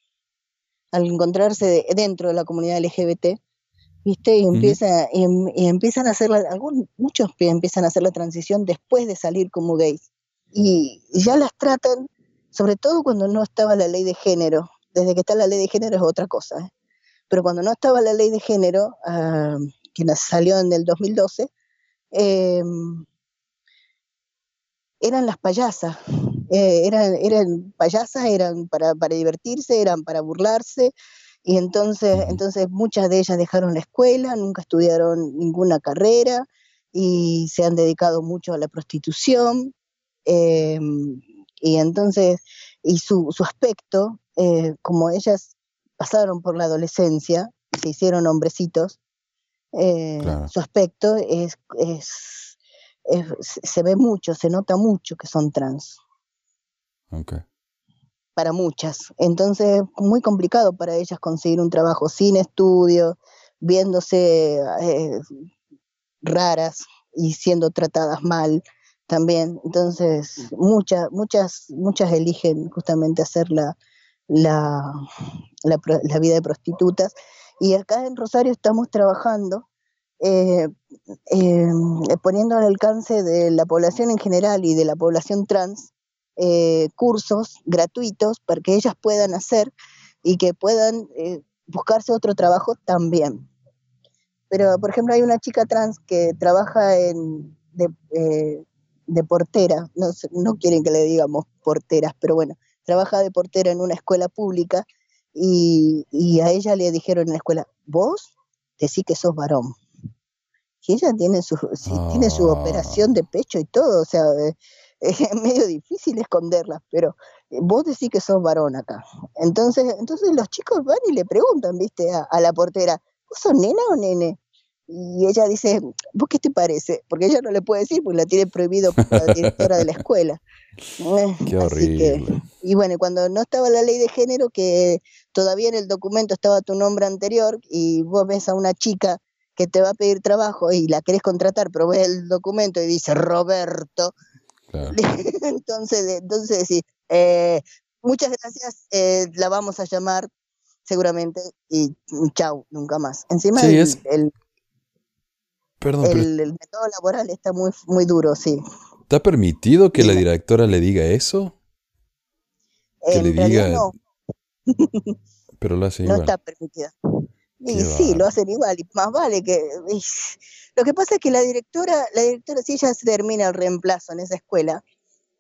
al encontrarse dentro de la comunidad LGBT, ¿viste? Y, empieza, y, empiezan a hacer, la, muchos empiezan a hacer la transición después de salir como gays. Y, ya las tratan, sobre todo cuando no estaba la ley de género. Desde que está la ley de género es otra cosa. ¿eh? Pero cuando no estaba la ley de género, uh, que salió en el 2012, em, eran las payasas. Eh, eran, eran payasas, eran para, para divertirse, eran para burlarse, y entonces, entonces muchas de ellas dejaron la escuela, nunca estudiaron ninguna carrera y se han dedicado mucho a la prostitución. Em, y entonces, y su, su aspecto, eh, como ellas pasaron por la adolescencia y se hicieron hombrecitos, eh, su aspecto es, es, se ve mucho, se nota mucho que son trans. Okay para muchas. Entonces, muy complicado para ellas conseguir un trabajo sin estudio, viéndose eh, raras y siendo tratadas mal también. Entonces, muchas, muchas, muchas eligen justamente hacer la, la, la, vida de prostitutas. Y acá en Rosario estamos trabajando eh, eh, poniendo al alcance de la población en general y de la población trans eh, cursos gratuitos para que ellas puedan hacer y que puedan eh, buscarse otro trabajo también. Pero, por ejemplo, hay una chica trans que trabaja en, de, eh, de portera, no, no quieren que le digamos porteras, pero bueno, trabaja de portera en una escuela pública y, y, a ella le dijeron en la escuela, vos decís que sos varón. Y ella tiene su, tiene su ah. operación de pecho y todo, o sea, (laughs) es medio difícil esconderlas, pero eh, vos decís que sos varón acá. Entonces, entonces los chicos van y le preguntan, viste, a, la portera, ¿vos sos nena o nene? Y ella dice, ¿vos qué te parece? Porque ella no le puede decir, porque la tiene prohibido por la directora de la escuela. (laughs) Eh, qué horrible. y bueno, cuando no estaba la ley de género, que todavía en el documento estaba tu nombre anterior, y vos ves a una chica que te va a pedir trabajo y la querés contratar, pero ves el documento y dice Roberto, (laughs) entonces, entonces sí, eh, muchas gracias, eh, la vamos a llamar seguramente y chau, nunca más. Encima el, el, Perdón, el, método laboral está muy, muy duro, sí. ¿Está permitido que la directora le diga eso? Que le diga... No. (laughs) Pero lo hace igual. No está permitido. Y sí, lo hacen igual, y más vale que... Lo que pasa es que la directora, la directora, si ella se termina el reemplazo en esa escuela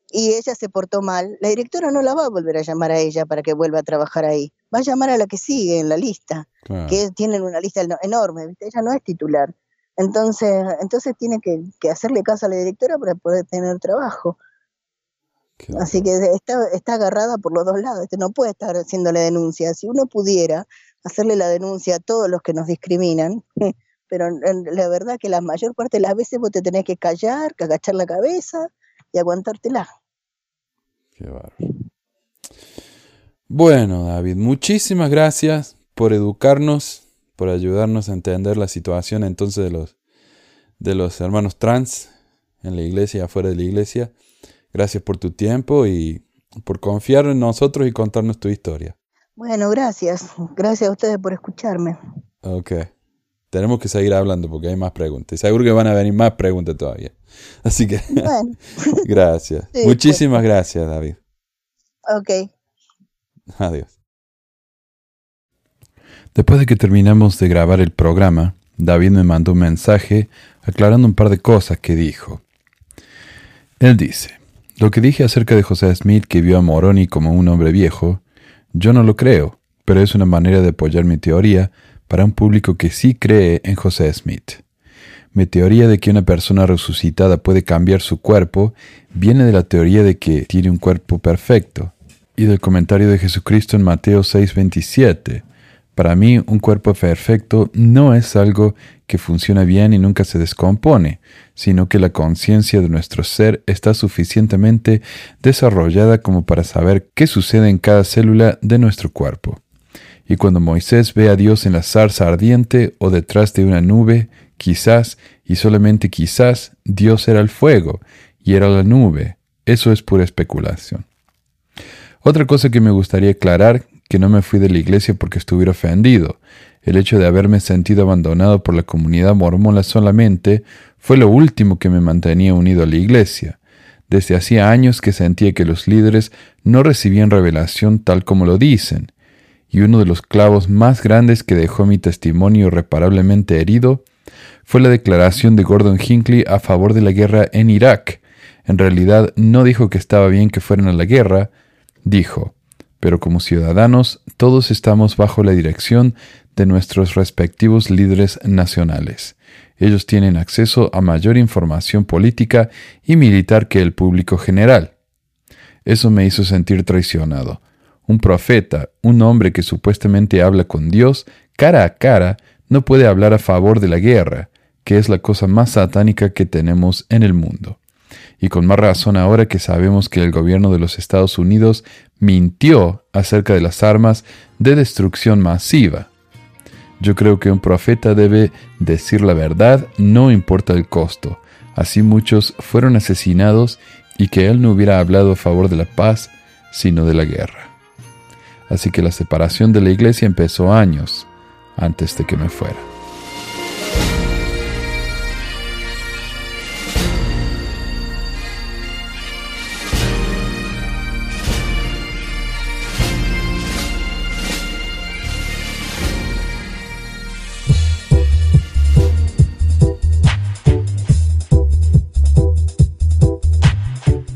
y ella se portó mal, la directora no la va a volver a llamar a ella para que vuelva a trabajar ahí. Va a llamar a la que sigue en la lista, que tienen una lista enorme, ella no es titular. Entonces, entonces tiene que, hacerle caso a la directora para poder tener trabajo. Así que está, está agarrada por los dos lados, no puede estar haciéndole denuncia. Si uno pudiera hacerle la denuncia a todos los que nos discriminan, (laughs) pero la verdad que la mayor parte de las veces vos te tenés que callar, que agachar la cabeza y aguantártela. Qué barro. Bueno, David, muchísimas gracias por educarnos, por ayudarnos a entender la situación entonces de los, de los hermanos trans en la iglesia y afuera de la iglesia. Gracias por tu tiempo y por confiar en nosotros y contarnos tu historia. Bueno, gracias. Gracias a ustedes por escucharme. Ok. Tenemos que seguir hablando porque hay más preguntas. Seguro que van a venir más preguntas todavía. Así que, bueno. (laughs) gracias. Pues. Muchísimas gracias, David. Ok. Adiós. Después de que terminamos de grabar el programa, David me mandó un mensaje aclarando un par de cosas que dijo. Él dice, lo que dije acerca de José Smith que vio a Moroni como un hombre viejo, yo no lo creo, pero es una manera de apoyar mi teoría para un público que sí cree en José Smith. Mi teoría de que una persona resucitada puede cambiar su cuerpo viene de la teoría de que tiene un cuerpo perfecto y del comentario de Jesucristo en Mateo 6:27. Para mí, un cuerpo perfecto no es algo que funciona bien y nunca se descompone, sino que la conciencia de nuestro ser está suficientemente desarrollada como para saber qué sucede en cada célula de nuestro cuerpo. Y cuando Moisés ve a Dios en la zarza ardiente o detrás de una nube, Quizás, y solamente quizás, Dios era el fuego y era la nube. Eso es pura especulación. Otra cosa que me gustaría aclarar, que no me fui de la iglesia porque estuviera ofendido. El hecho de haberme sentido abandonado por la comunidad mormona solamente fue lo último que me mantenía unido a la iglesia. Desde hacía años que sentía que los líderes no recibían revelación tal como lo dicen, y uno de los clavos más grandes que dejó mi testimonio irreparablemente herido fue la declaración de Gordon Hinckley a favor de la guerra en Irak. En realidad no dijo que estaba bien que fueran a la guerra, dijo, pero como ciudadanos todos estamos bajo la dirección de nuestros respectivos líderes nacionales. Ellos tienen acceso a mayor información política y militar que el público general. Eso me hizo sentir traicionado. Un profeta, un hombre que supuestamente habla con Dios cara a cara, no puede hablar a favor de la guerra, que es la cosa más satánica que tenemos en el mundo y con más razón ahora que sabemos que el gobierno de los Estados Unidos mintió acerca de las armas de destrucción masiva. Yo creo que un profeta debe decir la verdad, no importa el costo. Así muchos fueron asesinados y que él no hubiera hablado a favor de la paz, sino de la guerra. Así que la separación de la iglesia empezó años antes de que me fuera.